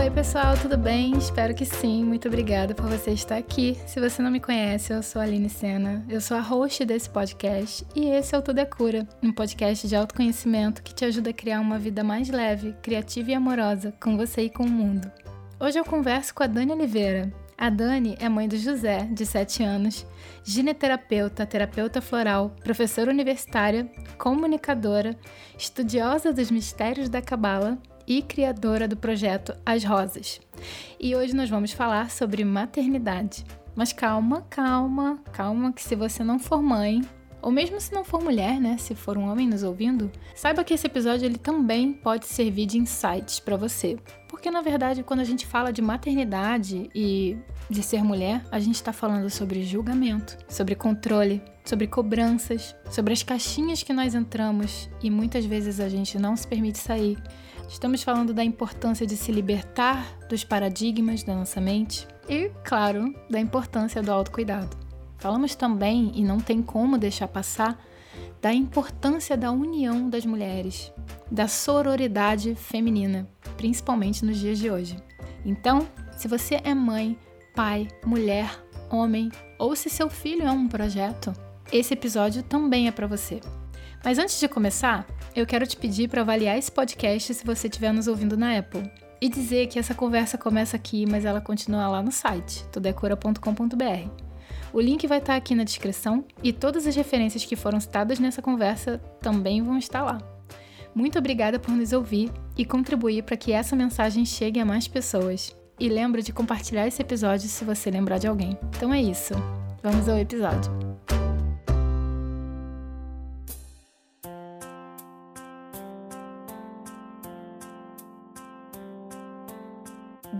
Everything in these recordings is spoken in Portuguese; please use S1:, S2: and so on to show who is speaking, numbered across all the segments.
S1: Oi, pessoal, tudo bem? Espero que sim. Muito obrigada por você estar aqui. Se você não me conhece, eu sou a Aline Sena. Eu sou a host desse podcast e esse é o Tudo é Cura, um podcast de autoconhecimento que te ajuda a criar uma vida mais leve, criativa e amorosa com você e com o mundo. Hoje eu converso com a Dani Oliveira. A Dani é mãe do José, de 7 anos, gineterapeuta, terapeuta floral, professora universitária, comunicadora, estudiosa dos mistérios da Cabala e criadora do projeto As Rosas. E hoje nós vamos falar sobre maternidade. Mas calma, calma, calma, que se você não for mãe, ou mesmo se não for mulher, né, se for um homem nos ouvindo, saiba que esse episódio ele também pode servir de insights para você. Porque na verdade, quando a gente fala de maternidade e de ser mulher, a gente está falando sobre julgamento, sobre controle, sobre cobranças, sobre as caixinhas que nós entramos e muitas vezes a gente não se permite sair. Estamos falando da importância de se libertar dos paradigmas da nossa mente e, claro, da importância do autocuidado. Falamos também, e não tem como deixar passar, da importância da união das mulheres, da sororidade feminina, principalmente nos dias de hoje. Então, se você é mãe, pai, mulher, homem ou se seu filho é um projeto, esse episódio também é para você. Mas antes de começar, eu quero te pedir para avaliar esse podcast se você estiver nos ouvindo na Apple. E dizer que essa conversa começa aqui, mas ela continua lá no site, tudecura.com.br. O link vai estar aqui na descrição e todas as referências que foram citadas nessa conversa também vão estar lá. Muito obrigada por nos ouvir e contribuir para que essa mensagem chegue a mais pessoas. E lembra de compartilhar esse episódio se você lembrar de alguém. Então é isso. Vamos ao episódio.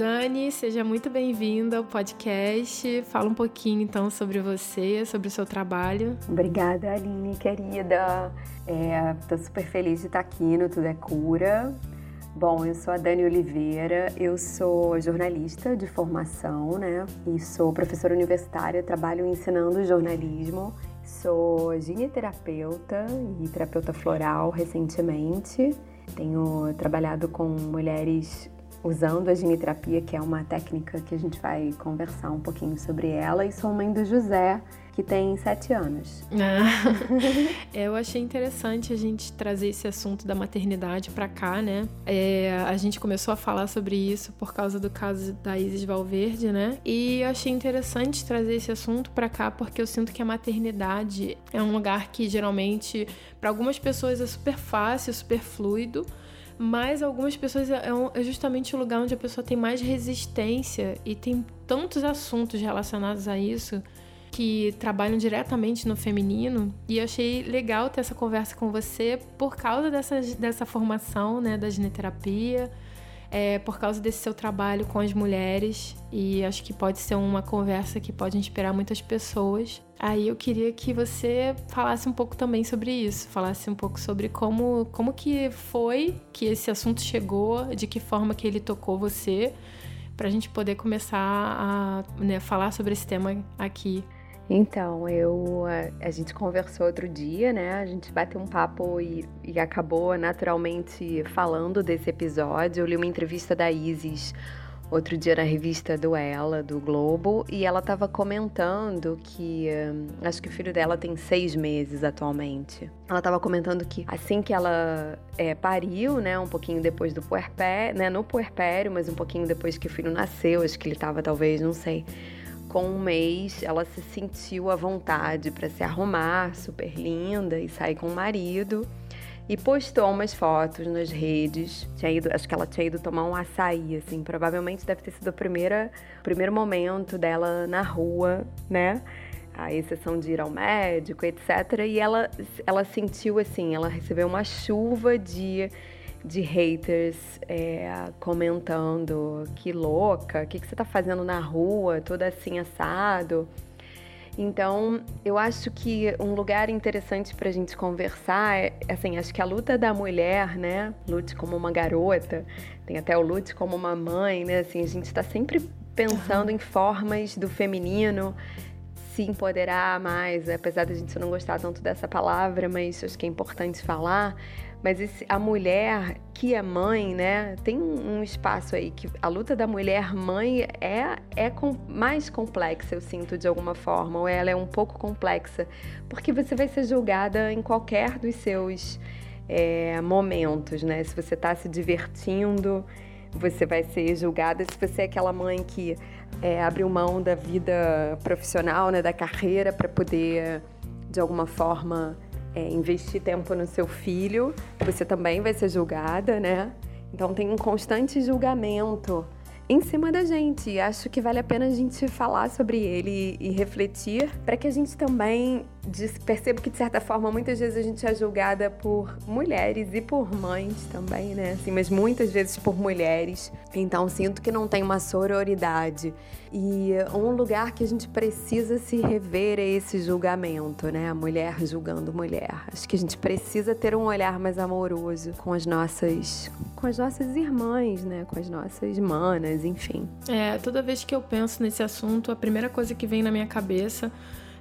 S1: Dani, seja muito bem-vinda ao podcast. Fala um pouquinho então sobre você, sobre o seu trabalho.
S2: Obrigada, Aline, querida. Estou é, super feliz de estar aqui no Tudo é Cura. Bom, eu sou a Dani Oliveira, eu sou jornalista de formação, né? E sou professora universitária, trabalho ensinando jornalismo. Sou gineterapeuta e terapeuta floral recentemente. Tenho trabalhado com mulheres usando a giniterapia, que é uma técnica que a gente vai conversar um pouquinho sobre ela, e sou mãe do José, que tem sete anos.
S1: Ah, eu achei interessante a gente trazer esse assunto da maternidade para cá, né? É, a gente começou a falar sobre isso por causa do caso da Isis Valverde, né? E eu achei interessante trazer esse assunto para cá porque eu sinto que a maternidade é um lugar que geralmente para algumas pessoas é super fácil, super fluido, mas algumas pessoas é, é, justamente o lugar onde a pessoa tem mais resistência e tem tantos assuntos relacionados a isso que trabalham diretamente no feminino. E eu achei legal ter essa conversa com você por causa dessa, dessa formação né, da gineterapia é, por causa desse seu trabalho com as mulheres e acho que pode ser uma conversa que pode inspirar muitas pessoas. Aí eu queria que você falasse um pouco também sobre isso, falasse um pouco sobre como, como que foi que esse assunto chegou, de que forma que ele tocou você, para a gente poder começar a né, falar sobre esse tema aqui.
S2: Então, eu a, a, gente conversou outro dia, né? A gente bateu um papo e, e, acabou naturalmente falando desse episódio. Eu li uma entrevista da Isis outro dia na revista do Ela, do Globo, e ela estava comentando que hum, acho que o filho dela tem seis meses atualmente. Ela estava comentando que assim que ela é, pariu, né, um pouquinho depois do puerpério, né, no puerpério, mas um pouquinho depois que o filho nasceu, acho que ele estava talvez, não sei com um mês, ela se sentiu à vontade para se arrumar, super linda, e sair com o marido. E postou umas fotos nas redes. Tinha ido, acho que ela tinha ido tomar um açaí, assim. Provavelmente deve ter sido o primeiro, momento dela na rua, né? A exceção de ir ao médico, etc. E ela, ela sentiu assim, ela recebeu uma chuva de de haters é, comentando que louca, o que, que você tá fazendo na rua, toda assim assado. Então, eu acho que um lugar interessante para a gente conversar é, assim, acho que a luta da mulher, né? Lute como uma garota, tem até o lute como uma mãe, né? Assim, a gente está sempre pensando uhum. em formas do feminino se empoderar mais, apesar da gente não gostar tanto dessa palavra, mas acho que é importante falar, Mas esse, a mulher que é mãe, né, tem um espaço aí que a luta da mulher mãe é, é com, mais complexa, eu sinto de alguma forma, ou ela é um pouco complexa, porque você vai ser julgada em qualquer dos seus é, momentos, né? Se você está se divertindo, você vai ser julgada. Se você é aquela mãe que é, abriu mão da vida profissional, né, da carreira, para poder, de alguma forma, é, investir tempo no seu filho, você também vai ser julgada, né? Então tem um constante julgamento em cima da gente. Acho que vale a pena a gente falar sobre ele e refletir para que a gente também perceba que, de certa forma, muitas vezes a gente é julgada por mulheres e por mães também, né? Assim, mas muitas vezes por mulheres. Então sinto que não tem uma sororidade. E um lugar que a gente precisa se rever é esse julgamento, né? A mulher julgando mulher. Acho que a gente precisa ter um olhar mais amoroso com as nossas, com as nossas irmãs, né? Com as nossas manas, enfim.
S1: É, toda vez que eu penso nesse assunto, a primeira coisa que vem na minha cabeça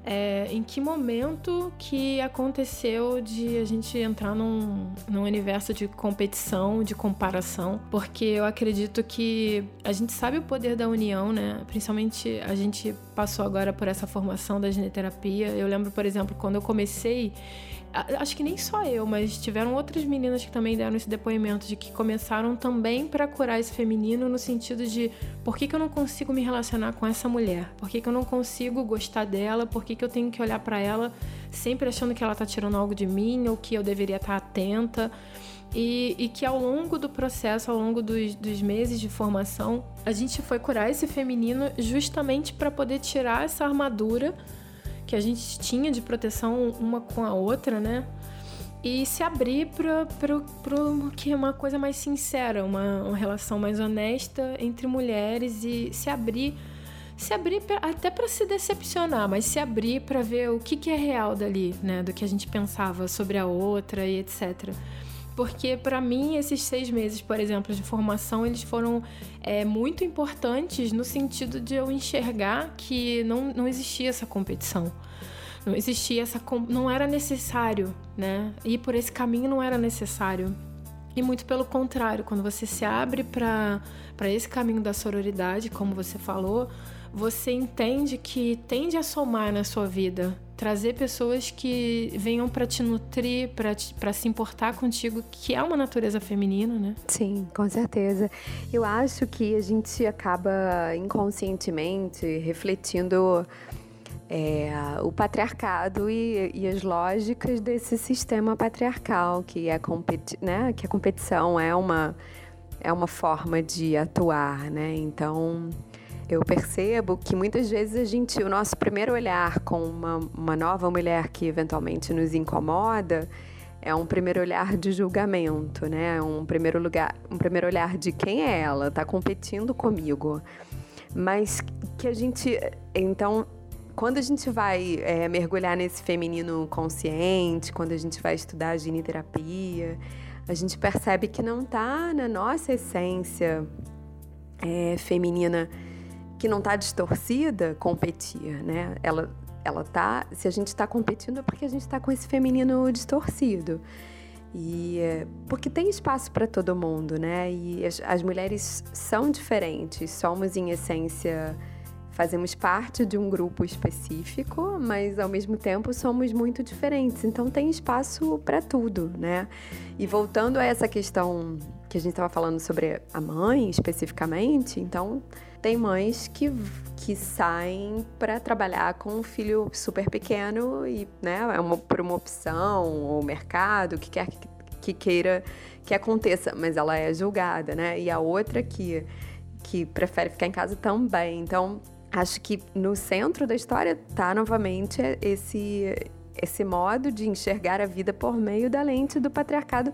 S1: é, em que momento que aconteceu de a gente entrar num, num universo de competição, de comparação, porque eu acredito que a gente sabe o poder da união, né? Principalmente a gente passou agora por essa formação da gineterapia. Eu lembro, por exemplo, quando eu comecei acho que nem só eu, mas tiveram outras meninas que também deram esse depoimento de que começaram também para curar esse feminino no sentido de por que, que eu não consigo me relacionar com essa mulher? Por que, que eu não consigo gostar dela? Por que, que eu tenho que olhar para ela sempre achando que ela tá tirando algo de mim ou que eu deveria estar tá atenta? E, e, que ao longo do processo, ao longo dos, dos, meses de formação, a gente foi curar esse feminino justamente para poder tirar essa armadura que a gente tinha de proteção uma com a outra, né? E se abrir para que uma coisa mais sincera, uma, uma relação mais honesta entre mulheres e se abrir se abrir pra, até para se decepcionar, mas se abrir para ver o que, que é real dali, né? Do que a gente pensava sobre a outra e etc. Porque para mim esses seis meses, por exemplo, de formação, eles foram é, muito importantes no sentido de eu enxergar que não, não existia essa competição. Não existia essa. Não era necessário, né? Ir por esse caminho não era necessário. E muito pelo contrário, quando você se abre para esse caminho da sororidade, como você falou, você entende que tende a somar na sua vida trazer pessoas que venham para te nutrir, para se importar contigo, que é uma natureza feminina, né?
S2: Sim, com certeza. Eu acho que a gente acaba inconscientemente refletindo é, o patriarcado e, e, as lógicas desse sistema patriarcal, que é, competi né, que a competição é uma, é uma forma de atuar, né? Então eu percebo que muitas vezes a gente, o nosso primeiro olhar com uma, uma nova mulher que eventualmente nos incomoda é um primeiro olhar de julgamento, né? Um primeiro lugar, um primeiro olhar de quem é ela, tá competindo comigo. Mas que a gente, então, quando a gente vai é, mergulhar nesse feminino consciente, quando a gente vai estudar a gineterapia, a gente percebe que não tá na nossa essência é, feminina que não está distorcida competir, né? Ela, ela tá. Se a gente está competindo é porque a gente está com esse feminino distorcido. E porque tem espaço para todo mundo, né? E as, as, mulheres são diferentes, somos em essência fazemos parte de um grupo específico, mas ao mesmo tempo somos muito diferentes. Então tem espaço para tudo, né? E voltando a essa questão que a gente estava falando sobre a mãe especificamente, então tem mães que, que saem para trabalhar com um filho super pequeno e, né, é uma, por uma opção ou mercado, que quer que, que queira que aconteça, mas ela é julgada, né? E a outra que, que prefere ficar em casa também. Então, acho que no centro da história tá novamente esse esse modo de enxergar a vida por meio da lente do patriarcado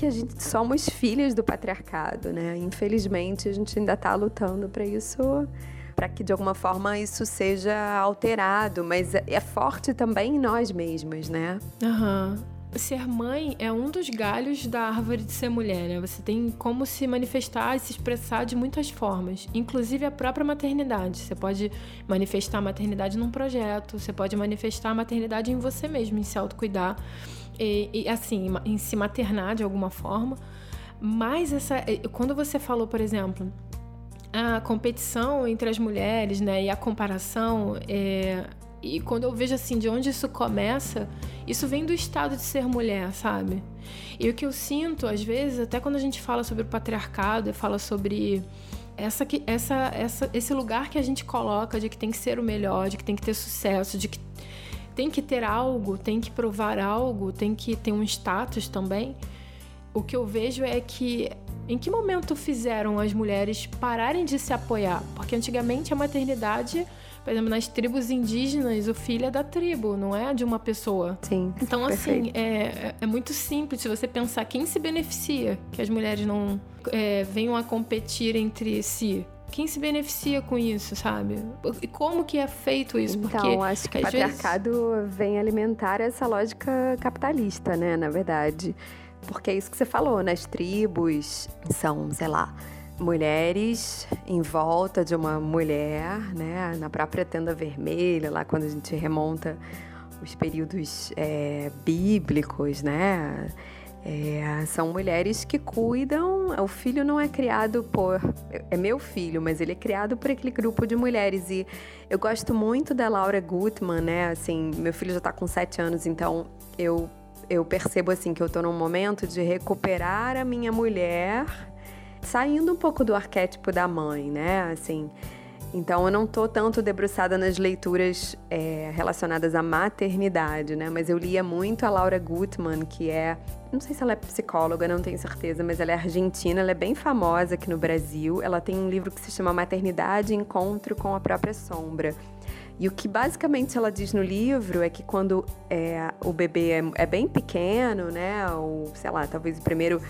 S2: que a gente somos filhas do patriarcado, né? Infelizmente, a gente ainda está lutando para isso, para que de alguma forma isso seja alterado, mas é, é forte também em nós mesmas, né?
S1: Aham. Uhum. Ser mãe é um dos galhos da árvore de ser mulher, né? Você tem como se manifestar e se expressar de muitas formas, inclusive a própria maternidade. Você pode manifestar a maternidade num projeto, você pode manifestar a maternidade em você mesmo, em se autocuidar e, e assim, em se maternar de alguma forma. Mas essa, quando você falou, por exemplo, a competição entre as mulheres, né, e a comparação, é, e quando eu vejo assim de onde isso começa, isso vem do estado de ser mulher, sabe? E o que eu sinto, às vezes, até quando a gente fala sobre o patriarcado e fala sobre essa, essa, essa, esse lugar que a gente coloca de que tem que ser o melhor, de que tem que ter sucesso, de que tem que ter algo, tem que provar algo, tem que ter um status também. O que eu vejo é que em que momento fizeram as mulheres pararem de se apoiar? Porque antigamente a maternidade, por exemplo, nas tribos indígenas, o filho é da tribo, não é de uma pessoa.
S2: Sim.
S1: Então, assim, é, é muito simples se você pensar quem se beneficia que as mulheres não é, venham a competir entre si quem se beneficia com isso, sabe? E como que é feito isso?
S2: Porque então, acho que o patriarcado vezes... vem alimentar essa lógica capitalista, né, na verdade. Porque é isso que você falou, nas tribos são, sei lá, mulheres em volta de uma mulher, né? Na própria tenda vermelha, lá quando a gente remonta os períodos é, bíblicos, né? É, são mulheres que cuidam. O filho não é criado por. É meu filho, mas ele é criado por aquele grupo de mulheres. E eu gosto muito da Laura Gutman, né? Assim, meu filho já está com sete anos, então eu eu percebo assim que eu tô num momento de recuperar a minha mulher, saindo um pouco do arquétipo da mãe, né? Assim, então eu não tô tanto debruçada nas leituras é, relacionadas à maternidade, né? Mas eu lia muito a Laura Gutman, que é, não sei se ela é psicóloga, não tenho certeza, mas ela é argentina, ela é bem famosa aqui no Brasil. Ela tem um livro que se chama Maternidade Encontro com a Própria Sombra. E o que basicamente ela diz no livro é que quando é, o bebê é, é, bem pequeno, né, ou sei lá, talvez o primeiro,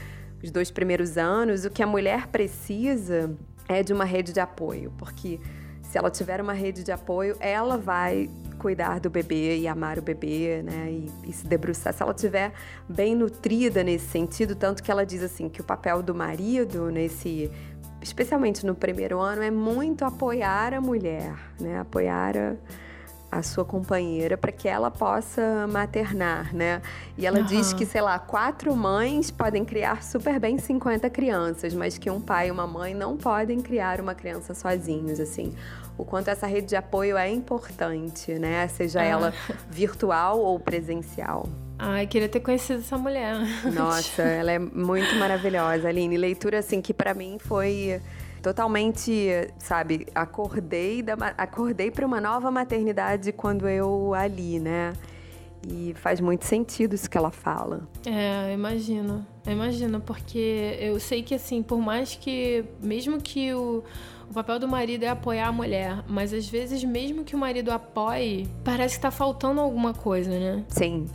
S2: os dois primeiros anos, o que a mulher precisa é de uma rede de apoio, porque se ela tiver uma rede de apoio, ela vai cuidar do bebê e amar o bebê, né, e, e se debruçar. Se ela tiver bem nutrida nesse sentido, tanto que ela diz assim que o papel do marido nesse especialmente no primeiro ano, é muito apoiar a mulher, né? Apoiar a, a sua companheira para que ela possa maternar, né? E ela uhum. diz que, sei lá, quatro mães podem criar super bem 50 crianças, mas que um pai e uma mãe não podem criar uma criança sozinhos, assim. O quanto essa rede de apoio é importante, né? Seja ah. ela virtual ou presencial.
S1: Ai, queria ter conhecido essa mulher.
S2: Nossa, ela é muito maravilhosa, Aline. Leitura, assim, que para mim foi totalmente, sabe, acordei, da, acordei para uma nova maternidade quando eu ali, né? E faz muito sentido isso que ela fala.
S1: É, imagino. Imagino, porque eu sei que, assim, por mais que, mesmo que o o papel do marido é apoiar a mulher, mas às vezes, mesmo que o marido apoie, parece que tá faltando alguma coisa, né?
S2: Sim.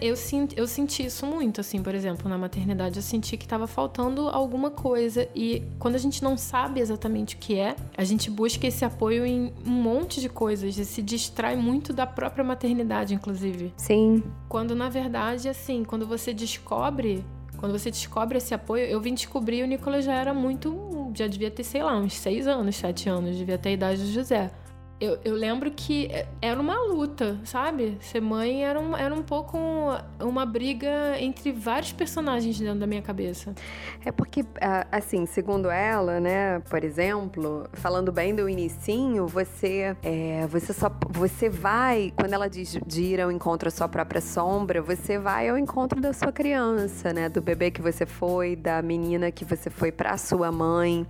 S1: Eu, eu senti isso muito, assim, por exemplo, na maternidade. Eu senti que tava faltando alguma coisa. E quando a gente não sabe exatamente o que é, a gente busca esse apoio em um monte de coisas e se distrai muito da própria maternidade, inclusive.
S2: Sim.
S1: Quando, na verdade, assim, quando você descobre quando você descobre esse apoio, eu vim descobrir o Nicolas já era muito. Já devia ter, sei lá, uns seis anos, sete anos, devia ter a idade do José eu, eu lembro que era uma luta, sabe? Ser mãe era um, era um pouco uma briga entre vários personagens dentro da minha cabeça.
S2: É porque, assim, segundo ela, né, por exemplo, falando bem do inicinho, você, é, você só, você vai, quando ela diz de ir ao encontro à sua própria sombra, você vai ao encontro da sua criança, né, do bebê que você foi, da menina que você foi para sua mãe.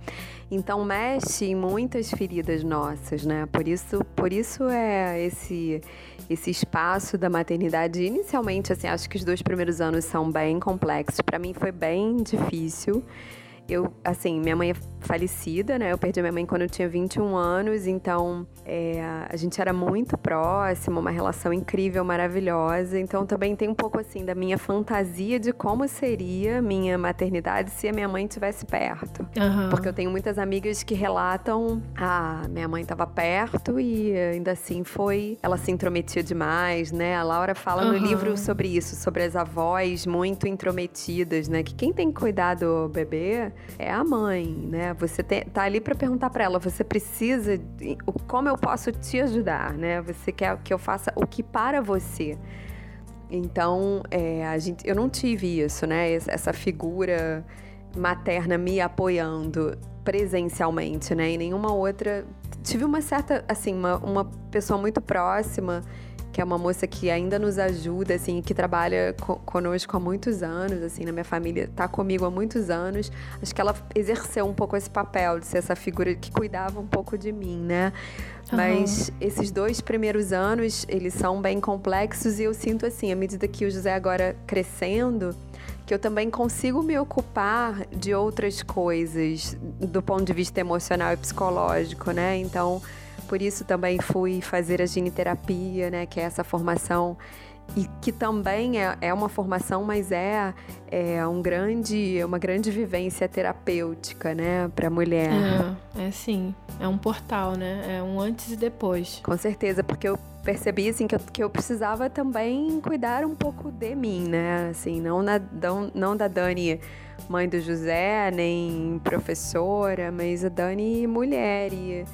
S2: Então mexe em muitas feridas nossas, né? Por isso, por isso é esse esse espaço da maternidade. Inicialmente, assim, acho que os dois primeiros anos são bem complexos. Para mim foi bem difícil. Eu, assim, minha mãe é falecida, né? Eu perdi minha mãe quando eu tinha 21 anos, então é, a gente era muito próximo, uma relação incrível, maravilhosa. Então também tem um pouco assim da minha fantasia de como seria minha maternidade se a minha mãe estivesse perto. Uhum. Porque eu tenho muitas amigas que relatam: ah, minha mãe estava perto e ainda assim foi. Ela se intrometia demais, né? A Laura fala uhum. no livro sobre isso, sobre as avós muito intrometidas, né? Que quem tem que cuidar do bebê é a mãe, né? Você tem, tá ali para perguntar para ela: você precisa. Como eu posso te ajudar, né? Você quer que eu faça o que para você. Então, é, a gente, eu não tive isso, né? Essa figura materna me apoiando presencialmente, né? E nenhuma outra. Tive uma certa, assim, uma, uma pessoa muito próxima que é uma moça que ainda nos ajuda, assim, que trabalha co conosco há muitos anos, assim, na minha família, está comigo há muitos anos. Acho que ela exerceu um pouco esse papel de ser essa figura que cuidava um pouco de mim, né? Uhum. Mas esses dois primeiros anos, eles são bem complexos e eu sinto assim, à medida que o José agora crescendo, que eu também consigo me ocupar de outras coisas do ponto de vista emocional e psicológico, né? Então, por isso também fui fazer a giniterapia, né, que é essa formação e que também é, é uma formação, mas é, é um grande, uma grande vivência terapêutica, né, para a mulher.
S1: É, é sim, é um portal, né, é um antes e depois.
S2: Com certeza, porque eu percebi assim que eu, que eu precisava também cuidar um pouco de mim, né, assim, não, na, não, não da Dani mãe do José, nem professora, mas a Dani mulher e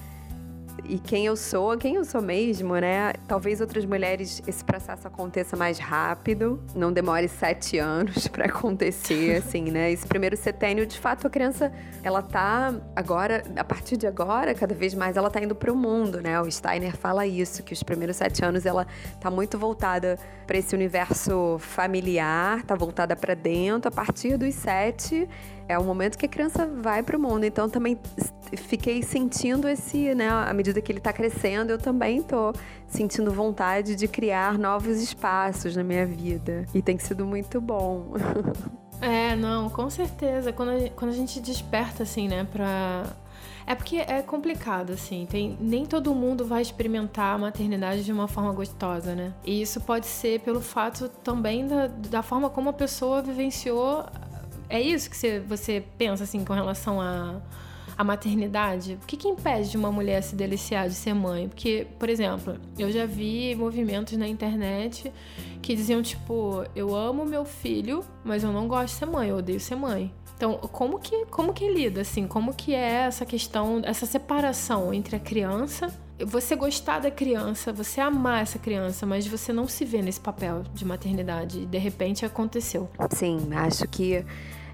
S2: e quem eu sou, quem eu sou mesmo, né? Talvez outras mulheres esse processo aconteça mais rápido, não demore sete anos para acontecer, assim, né? Esse primeiro setênio, de fato, a criança, ela tá agora, a partir de agora, cada vez mais ela tá indo para o mundo, né? O Steiner fala isso, que os primeiros sete anos ela tá muito voltada para esse universo familiar, tá voltada para dentro. A partir dos sete é o momento que a criança vai para o mundo. Então também fiquei sentindo esse, né, à medida que ele está crescendo, eu também tô sentindo vontade de criar novos espaços na minha vida. E tem sido muito bom.
S1: é, não, com certeza. Quando a, quando a gente desperta, assim, né, pra. É porque é complicado, assim. Tem, nem todo mundo vai experimentar a maternidade de uma forma gostosa, né? E isso pode ser pelo fato também da, da forma como a pessoa vivenciou é isso que você, pensa, assim, com relação a, a maternidade? O que, que impede de uma mulher se deliciar de ser mãe? Porque, por exemplo, eu já vi movimentos na internet que diziam, tipo, eu amo meu filho, mas eu não gosto de ser mãe, eu odeio ser mãe. Então, como que, como que lida, assim? Como que é essa questão, essa separação entre a criança você gostar da criança, você amar essa criança, mas você não se vê nesse papel de maternidade e de repente aconteceu.
S2: Sim, acho que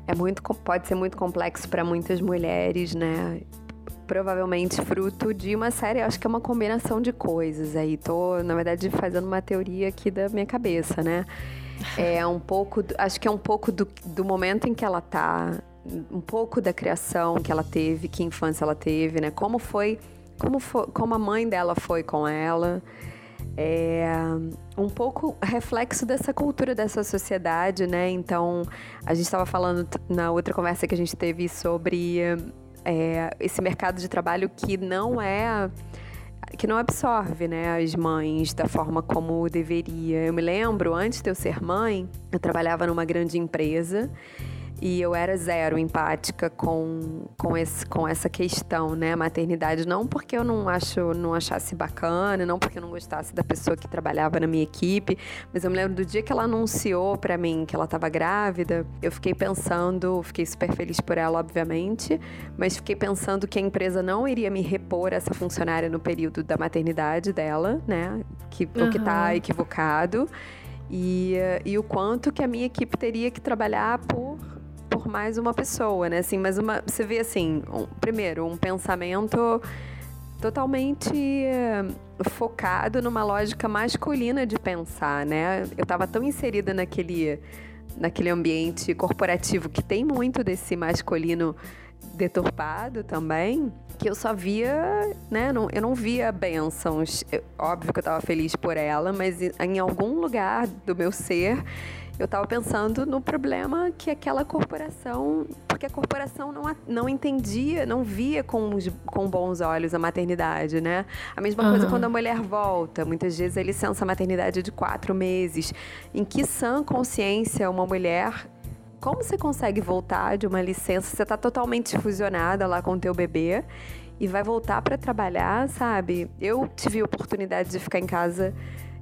S2: é muito pode ser muito complexo para muitas mulheres, né? Provavelmente fruto de uma série, acho que é uma combinação de coisas aí. Tô, na verdade, fazendo uma teoria aqui da minha cabeça, né? É um pouco, acho que é um pouco do, do momento em que ela tá, um pouco da criação que ela teve, que infância ela teve, né? Como foi como, foi, como a mãe dela foi com ela. É um pouco reflexo dessa cultura, dessa sociedade, né? Então, a gente estava falando na outra conversa que a gente teve sobre é, esse mercado de trabalho que não é que não absorve, né, as mães da forma como deveria. Eu me lembro, antes de eu ser mãe, eu trabalhava numa grande empresa e eu era zero empática com, com, esse, com essa questão, né? Maternidade. Não porque eu não, acho, não achasse bacana, não porque eu não gostasse da pessoa que trabalhava na minha equipe, mas eu me lembro do dia que ela anunciou para mim que ela estava grávida, eu fiquei pensando, fiquei super feliz por ela, obviamente, mas fiquei pensando que a empresa não iria me repor essa funcionária no período da maternidade dela, né? Que, uhum. O que tá equivocado. E, e o quanto que a minha equipe teria que trabalhar por por mais uma pessoa, né? Assim, mas uma, você vê assim, um, primeiro, um pensamento totalmente uh, focado numa lógica masculina de pensar, né? Eu estava tão inserida naquele naquele ambiente corporativo que tem muito desse masculino deturpado também, que eu só via, né? Não, eu não via bênçãos. Eu, óbvio que eu estava feliz por ela, mas em algum lugar do meu ser eu estava pensando no problema que aquela corporação, porque a corporação não, não entendia, não via com, com bons olhos a maternidade, né? A mesma uhum. coisa quando a mulher volta, muitas vezes a licença maternidade é de quatro meses. Em que sã consciência uma mulher como você consegue voltar de uma licença? Você está totalmente fusionada lá com o teu bebê e vai voltar para trabalhar, sabe? Eu tive a oportunidade de ficar em casa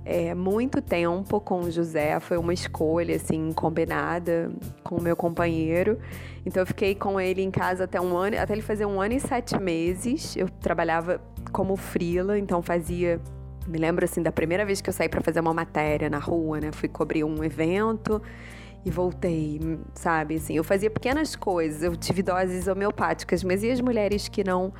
S2: é, muito tempo com o José, foi uma escolha assim combinada com o meu companheiro. Então eu fiquei com ele em casa até um ano, até ele fazer um ano e sete meses. Eu trabalhava como frila, então fazia me lembro assim da primeira vez que eu saí para fazer uma matéria na rua, né? Fui cobrir um evento e voltei, sabe? Assim, eu fazia pequenas coisas, eu tive doses homeopáticas, mas e as mulheres que não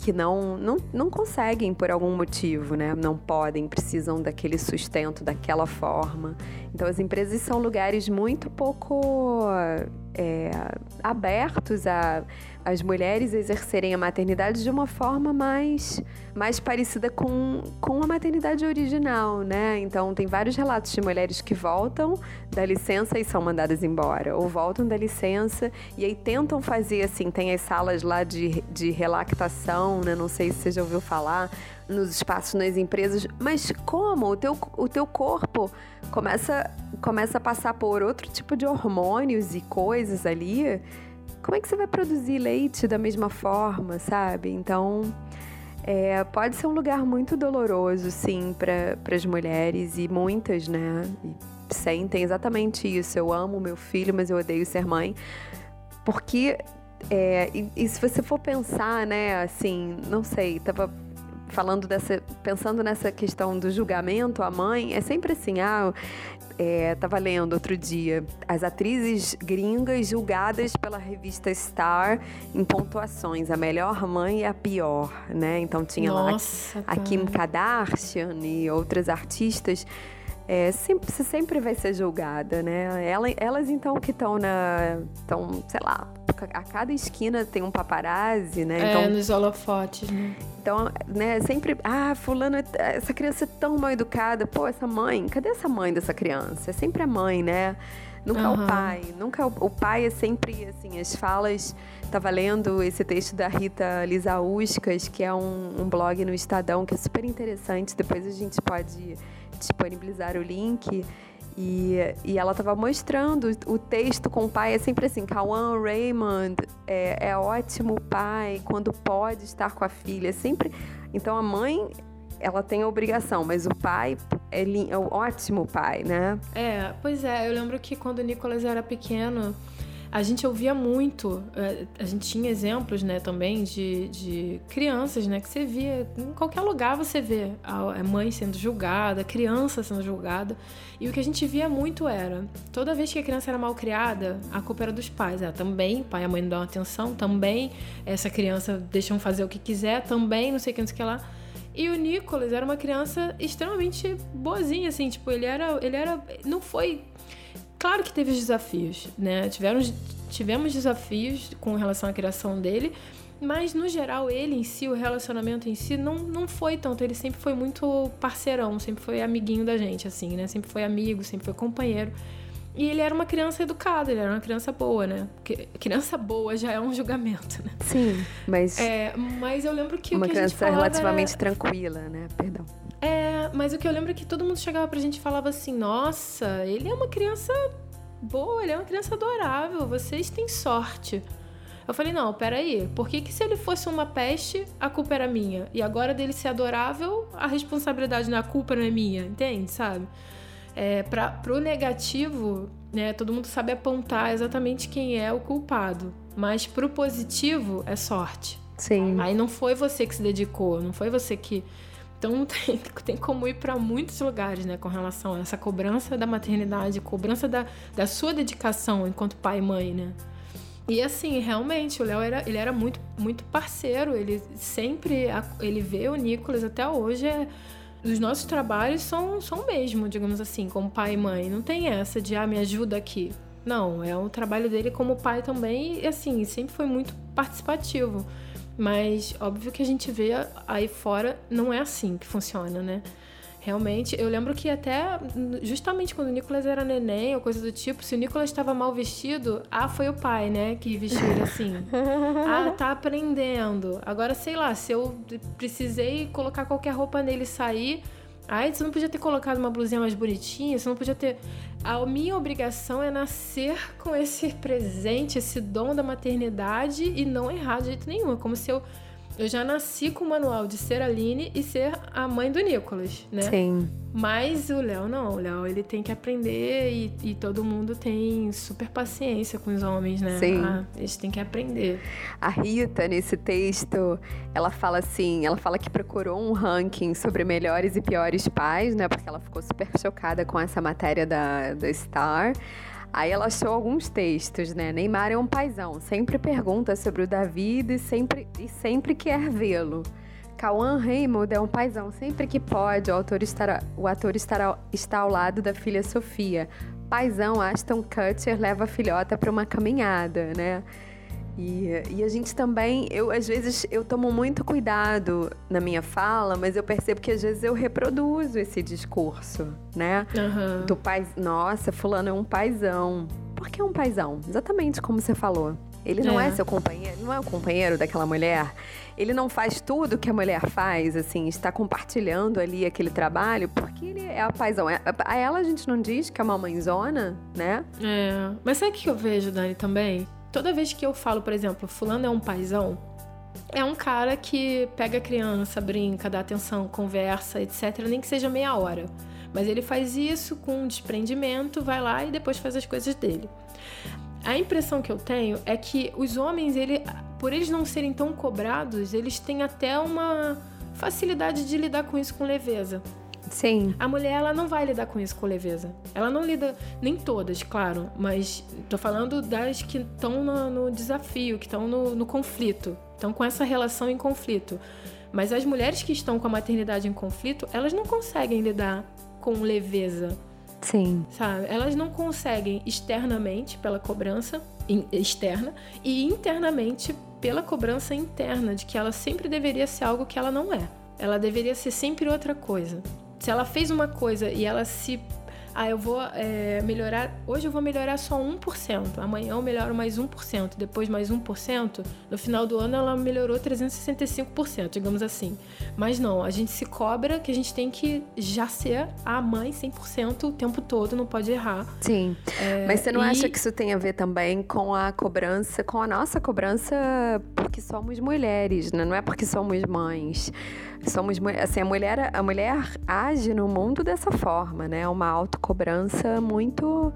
S2: que não, não, não conseguem por algum motivo, né? Não podem, precisam daquele sustento daquela forma. Então, as empresas são lugares muito pouco é, abertos a as mulheres exercerem a maternidade de uma forma mais, mais parecida com, com a maternidade original, né? Então, tem vários relatos de mulheres que voltam da licença e são mandadas embora, ou voltam da licença e aí tentam fazer assim: tem as salas lá de, de relactação, né? Não sei se você já ouviu falar, nos espaços nas empresas, mas como o teu, o teu corpo começa, começa a passar por outro tipo de hormônios e coisas ali como é que você vai produzir leite da mesma forma, sabe? Então, é, pode ser um lugar muito doloroso, sim, para as mulheres e muitas, né? E sentem exatamente isso. Eu amo meu filho, mas eu odeio ser mãe. Porque, é, e, e se você for pensar, né, assim, não sei, tava falando dessa, pensando nessa questão do julgamento à mãe, é sempre assim, ah, é, tava lendo outro dia as atrizes gringas julgadas pela revista Star em pontuações, a melhor mãe e a pior, né? Então tinha Nossa, lá a, a Kim Kardashian e outras artistas. É, sempre, você sempre vai ser julgada, né? Elas, elas então que estão na. estão, sei lá, a cada esquina tem um paparazzi, né?
S1: É,
S2: então,
S1: nos holofotes, né?
S2: Então, né, sempre, ah, fulano, é essa criança é tão mal educada. Pô, essa mãe, cadê essa mãe dessa criança? É sempre a mãe, né? Nunca uhum. o pai, nunca o, o, pai é sempre assim, as falas. Tava lendo esse texto da Rita Lisauskas, que é um, um blog no Estadão que é super interessante. Depois a gente pode disponibilizar o link. E, e ela estava mostrando o texto com o pai, é sempre assim, Kawan Raymond é, é ótimo pai quando pode estar com a filha, é sempre... Então a mãe ela tem a obrigação, mas o pai é, é ótimo pai, né?
S1: É, pois é, eu lembro que quando o Nicolas era pequeno, a gente ouvia muito, é, a gente tinha exemplos, né, também de, de crianças, né, que você via, em qualquer lugar você vê a mãe sendo julgada, a criança sendo julgada, e o que a gente via muito era, toda vez que a criança era mal criada, a culpa era dos pais, é, também, pai e mãe não dão atenção, também, essa criança deixam fazer o que quiser, também, não sei o que, não sei o que lá, e o Nicholas era uma criança extremamente boazinha, assim, tipo, ele era, ele era, não foi Claro que teve os desafios, né? Tiveram, tivemos desafios com relação à criação dele, mas no geral ele em si, o relacionamento em si, não, não foi tanto. Ele sempre foi muito parceirão, sempre foi amiguinho da gente, assim, né? Sempre foi amigo, sempre foi companheiro. E ele era uma criança educada, ele era uma criança boa, né? Porque criança boa já é um julgamento, né?
S2: Sim, mas.
S1: É, mas eu lembro que.
S2: Uma
S1: o que
S2: criança
S1: a gente
S2: relativamente
S1: era...
S2: tranquila, né? Perdão.
S1: É, mas o que eu lembro é que todo mundo chegava pra gente e falava assim: nossa, ele é uma criança boa, ele é uma criança adorável, vocês têm sorte. Eu falei, não, peraí, por que, que se ele fosse uma peste, a culpa era minha? E agora dele ser adorável, a responsabilidade na culpa não é minha, entende, sabe? É, pra, pro negativo, né, todo mundo sabe apontar exatamente quem é o culpado. Mas pro positivo, é sorte.
S2: Sim.
S1: Aí não foi você que se dedicou, não foi você que então tem, tem como ir para muitos lugares, né, com relação a essa cobrança da maternidade, cobrança da, da sua dedicação enquanto pai e mãe, né? E assim, realmente, o Léo era, ele era muito, muito parceiro, ele sempre, ele vê o Nicolas até hoje, é, os nossos trabalhos são, são o mesmo, digamos assim, como pai e mãe. Não tem essa de, ah, me ajuda aqui. Não, é o trabalho dele como pai também, e assim, sempre foi muito participativo. Mas óbvio que a gente vê aí fora não é assim que funciona, né? Realmente, eu lembro que até justamente quando o Nicolas era neném ou coisa do tipo, se o Nicolas estava mal vestido, ah, foi o pai, né, que vestiu ele assim. ah, tá aprendendo. Agora, sei lá, se eu precisei colocar qualquer roupa nele e sair, ai, você não podia ter colocado uma blusinha mais bonitinha, você não podia ter. A minha obrigação é nascer com esse presente, esse dom da maternidade e não errar de jeito nenhum. É como se eu eu já nasci com o manual de ser Aline e ser a mãe do Nicolas, né?
S2: Sim.
S1: Mas o Léo não, o Léo ele tem que aprender e, e, todo mundo tem super paciência com os homens, né?
S2: Sim.
S1: Ah, eles têm que aprender.
S2: A Rita, nesse texto, ela fala assim, ela fala que procurou um ranking sobre melhores e piores pais, né? Porque ela ficou super chocada com essa matéria da, da Star. Aí ela achou alguns textos, né? Neymar é um paizão, sempre pergunta sobre o David e sempre, e sempre quer vê-lo. Cauã Raymond é um paizão, sempre que pode, o, autor estará, o ator estará, está ao lado da filha Sofia. Paizão Aston Kutcher leva a filhota para uma caminhada, né? E, e, a gente também, eu às vezes eu tomo muito cuidado na minha fala, mas eu percebo que às vezes eu reproduzo esse discurso, né?
S1: Uhum.
S2: Do pai, nossa, fulano é um paizão. Por que é um paizão? Exatamente como você falou. Ele não é. é seu companheiro, não é o companheiro daquela mulher. Ele não faz tudo que a mulher faz, assim, está compartilhando ali aquele trabalho, porque ele é a paizão. É, a ela a gente não diz que é uma mãezona, né?
S1: É. Mas sabe o que eu vejo, Dani, também? Toda vez que eu falo, por exemplo, fulano é um paizão, é um cara que pega a criança, brinca, dá atenção, conversa, etc, nem que seja meia hora. Mas ele faz isso com desprendimento, vai lá e depois faz as coisas dele. A impressão que eu tenho é que os homens, ele, por eles não serem tão cobrados, eles têm até uma facilidade de lidar com isso com leveza.
S2: Sim.
S1: A mulher, ela não vai lidar com isso com leveza. Ela não lida, nem todas, claro, mas tô falando das que estão no, no, desafio, que estão no, no conflito, estão com essa relação em conflito. Mas as mulheres que estão com a maternidade em conflito, elas não conseguem lidar com leveza.
S2: Sim.
S1: Sabe? Elas não conseguem externamente pela cobrança externa e internamente pela cobrança interna de que ela sempre deveria ser algo que ela não é. Ela deveria ser sempre outra coisa se ela fez uma coisa e ela se ah, eu vou é, melhorar, hoje eu vou melhorar só 1%, amanhã eu melhoro mais 1%, depois mais 1%, no final do ano ela melhorou 365%, digamos assim. Mas não, a gente se cobra que a gente tem que já ser a mãe 100% o tempo todo, não pode errar.
S2: Sim, é, mas você não e... acha que isso tem a ver também com a cobrança, com a nossa cobrança porque somos mulheres, né? não é porque somos mães somos assim a mulher a mulher age no mundo dessa forma né? Uma autocobrança muito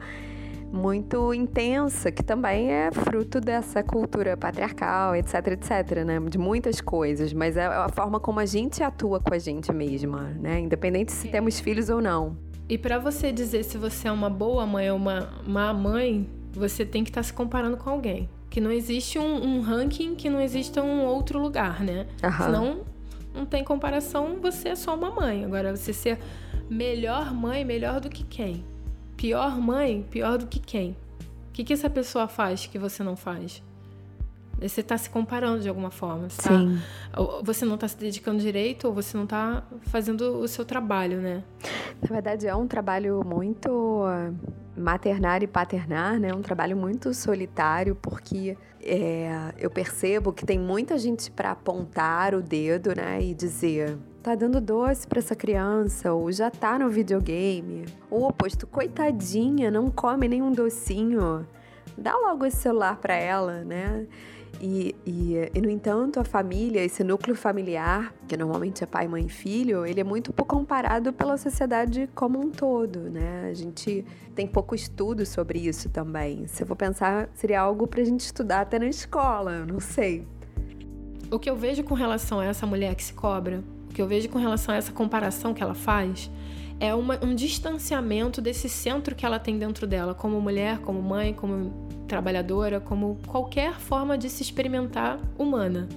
S2: muito intensa que também é fruto dessa cultura patriarcal etc etc né? De muitas coisas. Mas é a forma como a gente atua com a gente mesma né? Independente se temos filhos ou não.
S1: E para você dizer se você é uma boa mãe ou uma má mãe você tem que estar tá se comparando com alguém. Que não existe um, um, ranking que não exista um outro lugar, né?
S2: Uhum.
S1: Senão não tem comparação, você é só uma mãe. Agora, você ser melhor mãe, melhor do que quem? Pior mãe, pior do que quem? O que, que essa pessoa faz que você não faz? Você está se comparando de alguma forma. Você, tá, você não está se dedicando direito ou você não está fazendo o seu trabalho, né?
S2: Na verdade, é um trabalho muito maternar e paternar, né? Um trabalho muito solitário, porque é, eu percebo que tem muita gente para apontar o dedo, né? E dizer, tá dando doce para essa criança, ou já tá no videogame. Ou oposto, coitadinha, não come nenhum docinho. Dá logo esse celular para ela, né? E, e, e, no entanto, a família, esse núcleo familiar, que normalmente é pai, mãe e filho, ele é muito pouco comparado pela sociedade como um todo, né? A gente tem pouco estudo sobre isso também. Se eu for pensar, seria algo para a gente estudar até na escola, não sei.
S1: O que eu vejo com relação a essa mulher que se cobra, o que eu vejo com relação a essa comparação que ela faz, é uma, um distanciamento desse centro que ela tem dentro dela, como mulher, como mãe, como trabalhadora, como qualquer forma de se experimentar humana.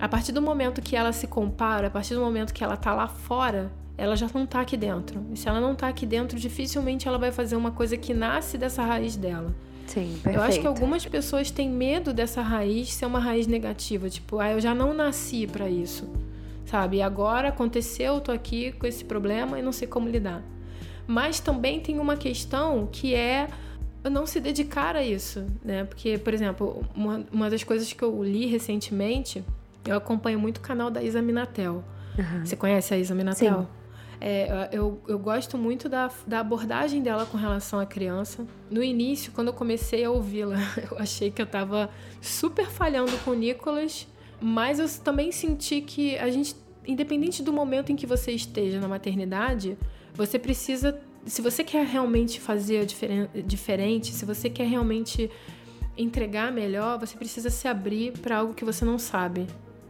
S1: A partir do momento que ela se compara, a partir do momento que ela tá lá fora, ela já não tá aqui dentro. E se ela não tá aqui dentro, dificilmente ela vai fazer uma coisa que nasce dessa raiz dela.
S2: Sim, perfeito.
S1: Eu acho que algumas pessoas têm medo dessa raiz ser uma raiz negativa, tipo, ah, eu já não nasci para isso. Sabe? E agora aconteceu, tô aqui com esse problema e não sei como lidar. Mas também tem uma questão que é não se dedicar a isso, né? Porque, por exemplo, uma, uma das coisas que eu li recentemente, eu acompanho muito o canal da Isa Minatel. Uhum. Você conhece a Isa Minatel? Sim. É, eu, eu gosto muito da, da abordagem dela com relação à criança. No início, quando eu comecei a ouvi-la, eu achei que eu estava super falhando com o Nicolas, mas eu também senti que a gente, independente do momento em que você esteja na maternidade, você precisa. Se você quer realmente fazer diferen, diferente, se você quer realmente entregar melhor, você precisa se abrir para algo que você não sabe.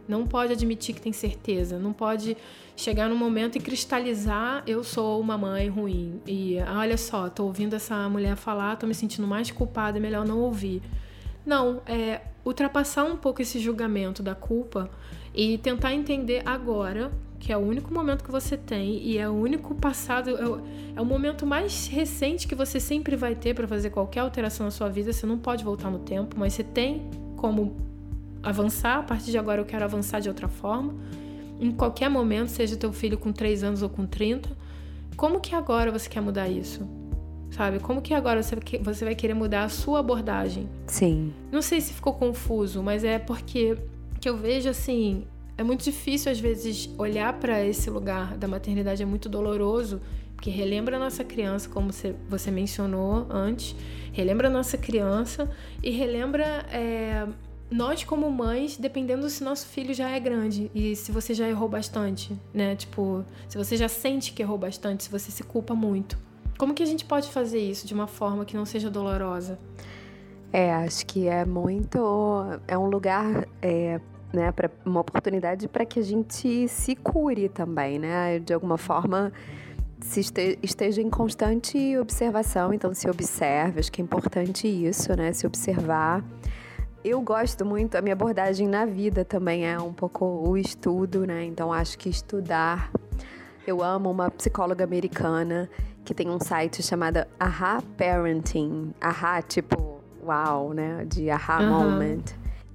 S1: Não pode admitir que tem certeza, não pode chegar num momento e cristalizar eu sou uma mãe ruim. E olha só, tô ouvindo essa mulher falar, tô me sentindo mais culpada, é melhor não ouvir. Não, é ultrapassar um pouco esse julgamento da culpa e tentar entender agora, que é o único momento que você tem e é o único passado, é o, é o momento mais recente que você sempre vai ter para fazer qualquer alteração na sua vida. Você não pode voltar no tempo, mas você tem como avançar. A partir de agora eu quero avançar de outra forma. Em qualquer momento, seja teu filho com 3 anos ou com 30, como que agora você quer mudar isso? Sabe? Como que agora você, você vai querer mudar a sua abordagem?
S2: Sim.
S1: Não sei se ficou confuso, mas é porque que eu vejo assim, é muito difícil às vezes olhar para esse lugar da maternidade é muito doloroso, porque relembra a nossa criança, como você, mencionou antes, relembra a nossa criança e relembra é, nós como mães, dependendo se nosso filho já é grande e se você já errou bastante, né? Tipo, se você já sente que errou bastante, se você se culpa muito. Como que a gente pode fazer isso de uma forma que não seja dolorosa?
S2: É, acho que é muito. É um lugar, é, né, para uma oportunidade para que a gente se cure também, né? De alguma forma se esteja em constante observação, então se observe, acho que é importante isso, né? Se observar eu gosto muito, a minha abordagem na vida também é um pouco o estudo, né? Então acho que estudar. Eu amo uma psicóloga americana que tem um site chamado Aha Parenting. Aha, tipo, uau, né? De aha uhum. moment.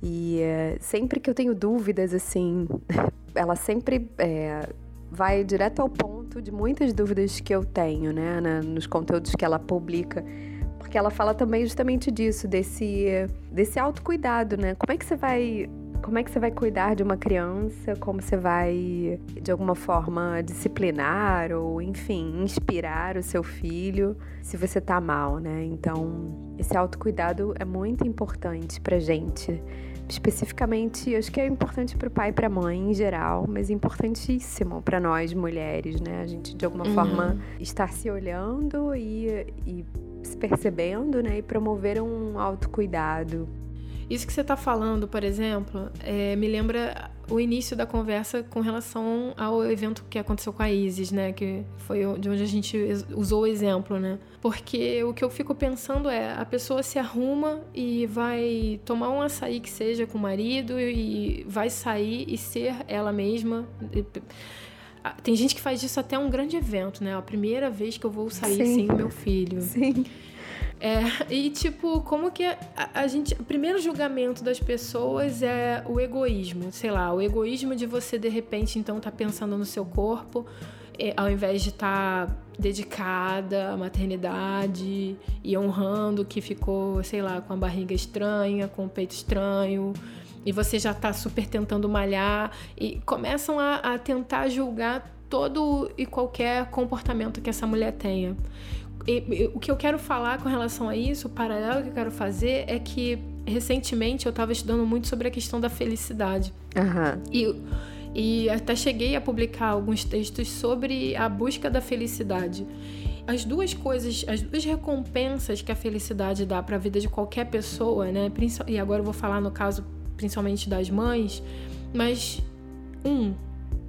S2: E uh, sempre que eu tenho dúvidas, assim, ela sempre é, vai direto ao ponto de muitas dúvidas que eu tenho, né? Na, nos conteúdos que ela publica porque ela fala também justamente disso, desse, desse autocuidado, né? Como é que você vai como é que você vai cuidar de uma criança, como você vai, de alguma forma, disciplinar ou, enfim, inspirar o seu filho se você tá mal, né? Então, esse autocuidado é muito importante pra gente. Especificamente, acho que é importante para o pai e para a mãe em geral, mas importantíssimo para nós mulheres, né? A gente de alguma uhum. forma estar se olhando e, e se percebendo, né? E promover um autocuidado.
S1: Isso que você está falando, por exemplo, é, me lembra o início da conversa com relação ao evento que aconteceu com a Isis, né? Que foi de onde a gente usou o exemplo, né? Porque o que eu fico pensando é, a pessoa se arruma e vai tomar um açaí que seja com o marido e vai sair e ser ela mesma. Tem gente que faz disso até um grande evento, né? A primeira vez que eu vou sair Sim. sem o meu filho.
S2: Sim.
S1: É, e tipo, como que a, a, gente. O primeiro julgamento das pessoas é o egoísmo. Sei lá, o egoísmo de você, de repente, então, tá pensando no seu corpo, é, ao invés de estar tá dedicada à maternidade e honrando que ficou, sei lá, com a barriga estranha, com o peito estranho e você já está super tentando malhar e começam a, a tentar julgar todo e qualquer comportamento que essa mulher tenha. O que eu quero falar com relação a isso, o paralelo que eu quero fazer é que recentemente eu estava estudando muito sobre a questão da felicidade.
S2: Uhum.
S1: E, e até cheguei a publicar alguns textos sobre a busca da felicidade. As duas coisas, as duas recompensas que a felicidade dá para a vida de qualquer pessoa, né? E agora eu vou falar no caso principalmente das mães, mas um,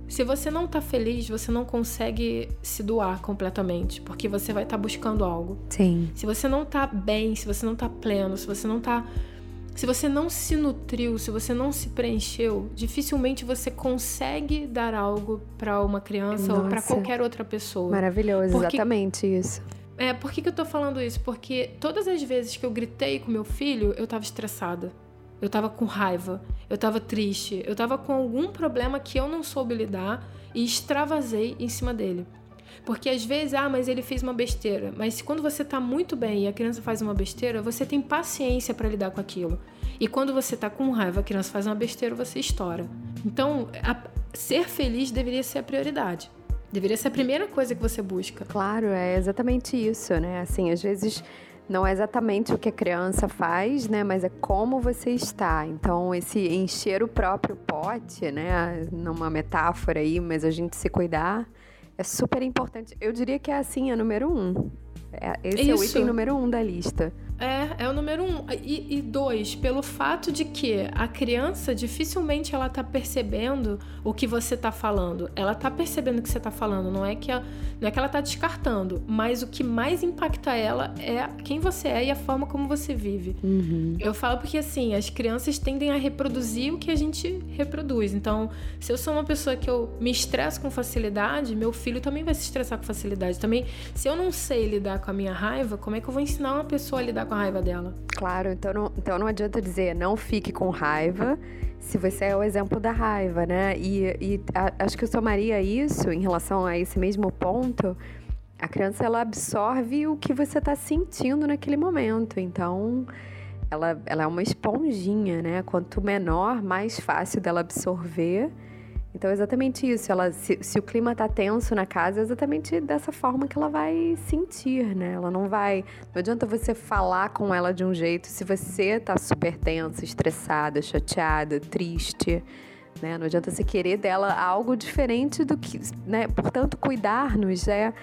S1: se você não tá feliz, você não consegue se doar completamente, porque você vai estar tá buscando algo.
S2: Sim.
S1: Se você não tá bem, se você não tá pleno, se você não tá se você não se nutriu, se você não se preencheu, dificilmente você consegue dar algo para uma criança Nossa. ou para qualquer outra pessoa.
S2: Maravilhoso, porque, exatamente isso.
S1: É, por que, que eu tô falando isso? Porque todas as vezes que eu gritei com meu filho, eu tava estressada. Eu tava com raiva, eu tava triste, eu tava com algum problema que eu não soube lidar e extravasei em cima dele. Porque às vezes, ah, mas ele fez uma besteira. Mas quando você tá muito bem e a criança faz uma besteira, você tem paciência para lidar com aquilo. E quando você tá com raiva, a criança faz uma besteira, você estoura. Então, a, ser feliz deveria ser a prioridade. Deveria ser a primeira coisa que você busca.
S2: Claro, é exatamente isso, né? Assim, às vezes não é exatamente o que a criança faz, né? Mas é como você está. Então, esse encher o próprio pote, né? Numa metáfora aí, mas a gente se cuidar é super importante. Eu diria que é assim, a número um. É, esse Isso. é o item número um da lista.
S1: É, é o número um. E, e, dois, pelo fato de que a criança dificilmente ela tá percebendo o que você tá falando. Ela tá percebendo o que você tá falando. Não é que, ela, não é que ela tá descartando, mas o que mais impacta ela é quem você é e a forma como você vive.
S2: Uhum.
S1: Eu falo porque assim, as crianças tendem a reproduzir o que a gente reproduz. Então, se eu sou uma pessoa que eu me estresso com facilidade, meu filho também vai se estressar com facilidade. Também, se eu não sei lidar com a minha raiva, como é que eu vou ensinar uma pessoa a lidar com a raiva dela.
S2: Claro, então não, então não adianta dizer não fique com raiva se você é o exemplo da raiva, né? E, e a, acho que eu somaria isso em relação a esse mesmo ponto. A criança ela absorve o que você está sentindo naquele momento. Então, ela, ela é uma esponjinha, né? Quanto menor, mais fácil dela absorver então é exatamente isso. Ela, se, se o clima tá tenso na casa, é exatamente dessa forma que ela vai sentir, né? Ela não vai. Não adianta você falar com ela de um jeito se você tá super tensa, estressada, chateada, triste. Né? Não adianta você querer dela algo diferente do que, né? Portanto, cuidar-nos é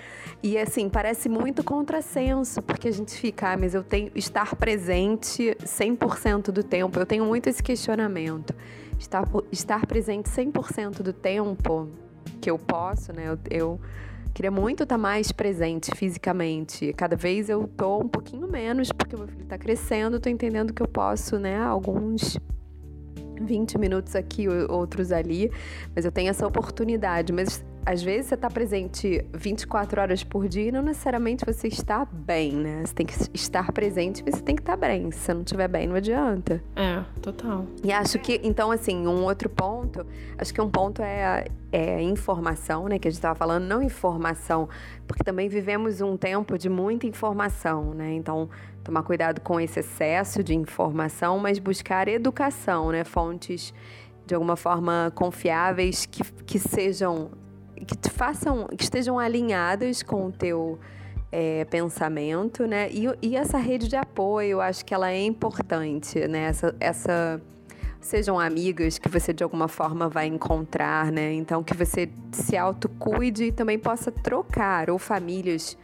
S2: e assim, parece muito contrassenso, porque a gente fica, ah, mas eu tenho estar presente 100% do tempo. Eu tenho muito esse questionamento estar, estar presente 100% do tempo que eu posso, né? Eu, eu queria muito estar mais presente fisicamente. Cada vez eu tô um pouquinho menos, porque meu filho está crescendo, tô entendendo que eu posso, né, alguns 20 minutos aqui, outros ali, mas eu tenho essa oportunidade. Mas às vezes você está presente 24 horas por dia e não necessariamente você está bem, né? Você tem que estar presente, mas você tem que estar bem. Se você não estiver bem, não adianta.
S1: É, total.
S2: E acho que, então, assim, um outro ponto, acho que um ponto é, é informação, né? Que a gente estava falando, não informação, porque também vivemos um tempo de muita informação, né? Então, tomar cuidado com esse excesso de informação, mas buscar educação, né? Fontes de alguma forma confiáveis que, que sejam que te façam, que estejam alinhadas com o teu é, pensamento, né? E, e, essa rede de apoio, eu acho que ela é importante, né? Essa, essa sejam amigas que você de alguma forma vai encontrar, né? Então que você se autocuide e também possa trocar ou famílias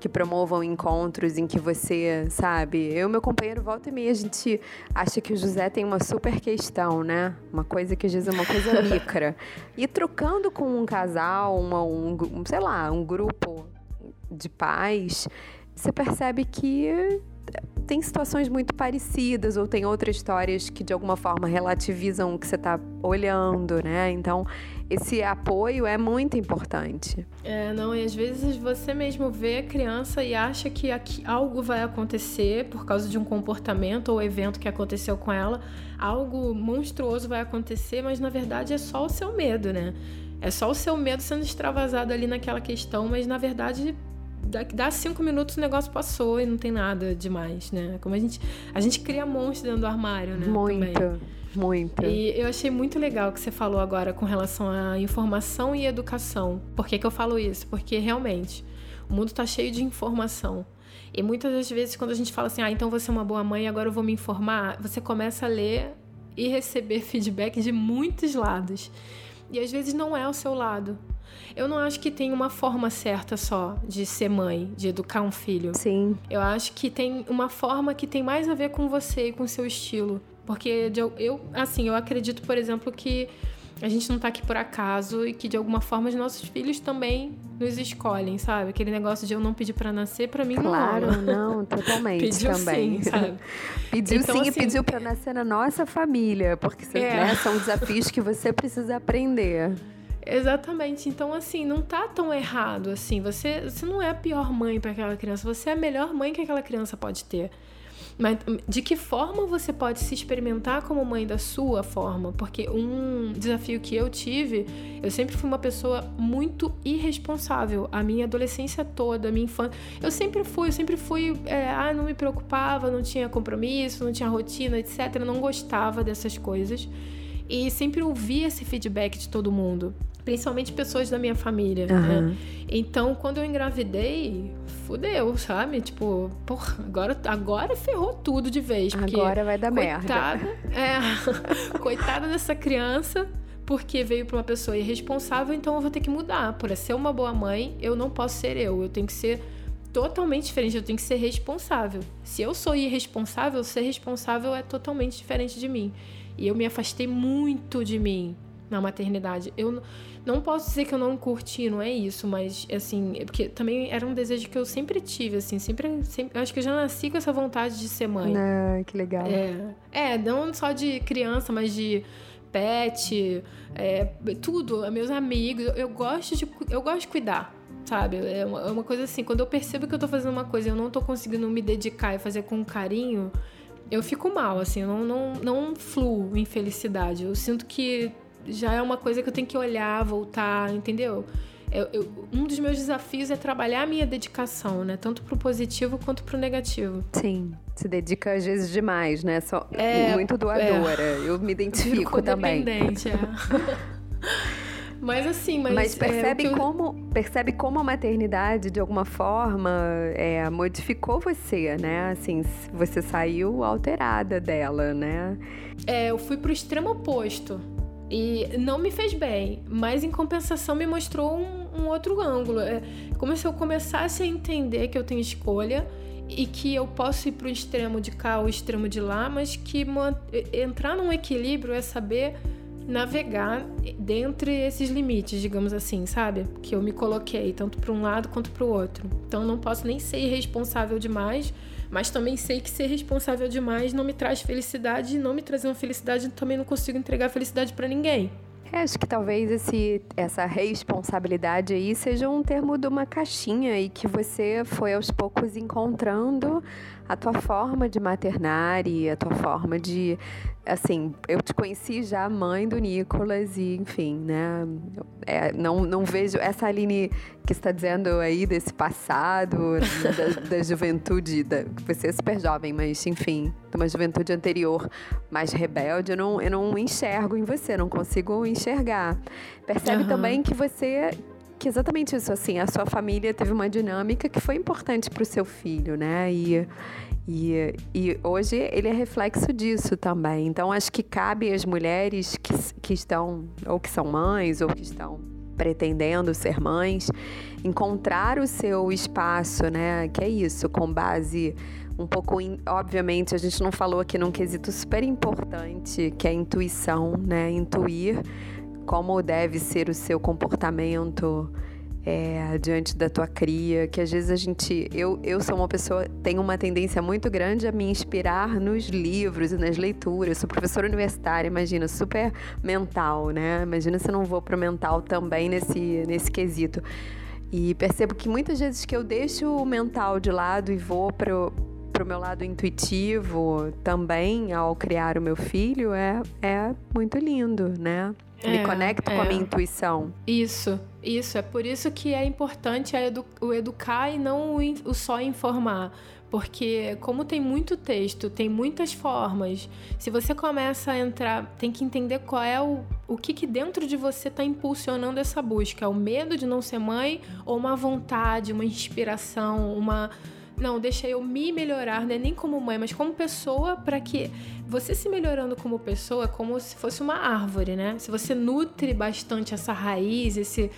S2: que promovam encontros em que você, sabe? Eu e meu companheiro volta e meia, a gente acha que o José tem uma super questão, né? Uma coisa que às vezes é uma coisa micra. E trocando com um casal, uma, um, sei lá, um grupo de pais, você percebe que tem situações muito parecidas ou tem outras histórias que de alguma forma relativizam o que você está olhando, né? Então, esse apoio é muito importante.
S1: É, não, e às vezes você mesmo vê a criança e acha que aqui algo vai acontecer por causa de um comportamento ou evento que aconteceu com ela, algo monstruoso vai acontecer, mas na verdade é só o seu medo, né? É só o seu medo sendo extravasado ali naquela questão, mas na verdade dá cinco minutos o negócio passou e não tem nada demais, né? Como a gente a gente cria monstros dentro do armário, né?
S2: Muito. Também. Muito.
S1: E eu achei muito legal o que você falou agora com relação à informação e educação. Por que, que eu falo isso? Porque realmente o mundo está cheio de informação. E muitas das vezes, quando a gente fala assim, ah, então você é uma boa mãe, agora eu vou me informar, você começa a ler e receber feedback de muitos lados. E às vezes não é o seu lado. Eu não acho que tem uma forma certa só de ser mãe, de educar um filho.
S2: Sim.
S1: Eu acho que tem uma forma que tem mais a ver com você e com o seu estilo. Porque eu, assim, eu acredito, por exemplo, que a gente não tá aqui por acaso e que de alguma forma os nossos filhos também nos escolhem, sabe? Aquele negócio de eu não pedir para nascer, para mim
S2: claro,
S1: não.
S2: Claro, não, totalmente
S1: pediu
S2: também.
S1: Sim, sabe?
S2: pediu então, sim assim, e pediu para nascer na nossa família, porque é. né, são desafios que você precisa aprender.
S1: Exatamente. Então, assim, não tá tão errado assim. Você, você não é a pior mãe para aquela criança, você é a melhor mãe que aquela criança pode ter. Mas de que forma você pode se experimentar como mãe da sua forma? Porque um desafio que eu tive, eu sempre fui uma pessoa muito irresponsável. A minha adolescência toda, a minha infância. Eu sempre fui, eu sempre fui. É, ah, não me preocupava, não tinha compromisso, não tinha rotina, etc. Eu não gostava dessas coisas. E sempre ouvi esse feedback de todo mundo principalmente pessoas da minha família, uhum. né? Então, quando eu engravidei, fudeu, sabe? Tipo, porra, agora, agora ferrou tudo de vez.
S2: agora vai dar
S1: coitada, merda. É, coitada dessa criança, porque veio para uma pessoa irresponsável, então eu vou ter que mudar. Para ser uma boa mãe, eu não posso ser eu. Eu tenho que ser totalmente diferente, eu tenho que ser responsável. Se eu sou irresponsável, ser responsável é totalmente diferente de mim. E eu me afastei muito de mim na maternidade. Eu não posso dizer que eu não curti, não é isso, mas assim, é porque também era um desejo que eu sempre tive, assim, sempre, sempre acho que eu já nasci com essa vontade de ser mãe.
S2: Ah, que legal.
S1: É, é não só de criança, mas de pet, é, tudo, meus amigos, eu gosto de eu gosto de cuidar sabe? É uma, é uma, coisa assim, quando eu percebo que eu tô fazendo uma coisa e eu não tô conseguindo me dedicar e fazer com carinho, eu fico mal, assim, eu não, não, não fluo em felicidade. Eu sinto que já é uma coisa que eu tenho que olhar, voltar, entendeu? Eu, eu, um dos meus desafios é trabalhar a minha dedicação, né? Tanto pro positivo quanto pro negativo.
S2: Sim, se dedica às vezes demais, né? Só é, muito doadora. É. Eu me identifico também.
S1: Dependente, é. Mas assim, mas.
S2: Mas é, percebe, é, eu... como, percebe como a maternidade, de alguma forma, é, modificou você, né? Assim, você saiu alterada dela, né?
S1: É, eu fui pro extremo oposto. E não me fez bem, mas em compensação me mostrou um, um outro ângulo. É como se eu começasse a entender que eu tenho escolha e que eu posso ir para o extremo de cá ou extremo de lá, mas que entrar num equilíbrio é saber navegar dentre esses limites, digamos assim, sabe? Que eu me coloquei tanto para um lado quanto para o outro. Então não posso nem ser irresponsável demais mas também sei que ser responsável demais não me traz felicidade e não me trazendo felicidade também não consigo entregar felicidade para ninguém.
S2: É, acho que talvez esse, essa responsabilidade aí seja um termo de uma caixinha e que você foi aos poucos encontrando a tua forma de maternar e a tua forma de assim, eu te conheci já mãe do Nicolas e, enfim, né? É, não, não vejo essa Aline que está dizendo aí desse passado, da, da, juventude, da, você é super jovem, mas, enfim, de uma juventude anterior mais rebelde, eu não, eu não enxergo em você, não consigo enxergar. Percebe uhum. também que você que exatamente isso, assim, a sua família teve uma dinâmica que foi importante para o seu filho, né? E, e, e hoje ele é reflexo disso também. Então, acho que cabe às mulheres que, que estão, ou que são mães, ou que estão pretendendo ser mães, encontrar o seu espaço, né? Que é isso, com base um pouco, in, obviamente, a gente não falou aqui num quesito super importante, que é a intuição, né? Intuir como deve ser o seu comportamento é, diante da tua cria, que às vezes a gente. Eu, eu sou uma pessoa, tenho uma tendência muito grande a me inspirar nos livros e nas leituras. Sou professora universitária, imagina, super mental, né? Imagina se eu não vou pro mental também nesse, nesse quesito. E percebo que muitas vezes que eu deixo o mental de lado e vou pro, pro meu lado intuitivo também ao criar o meu filho é, é muito lindo, né? Me é, conecto é. com a minha é. intuição.
S1: Isso, isso. É por isso que é importante edu o educar e não o, o só informar. Porque, como tem muito texto, tem muitas formas, se você começa a entrar, tem que entender qual é o, o que, que dentro de você está impulsionando essa busca. É o medo de não ser mãe ou uma vontade, uma inspiração, uma não, deixa eu me melhorar, né? Nem como mãe, mas como pessoa, para que você se melhorando como pessoa é como se fosse uma árvore, né? Se você nutre bastante essa raiz, esse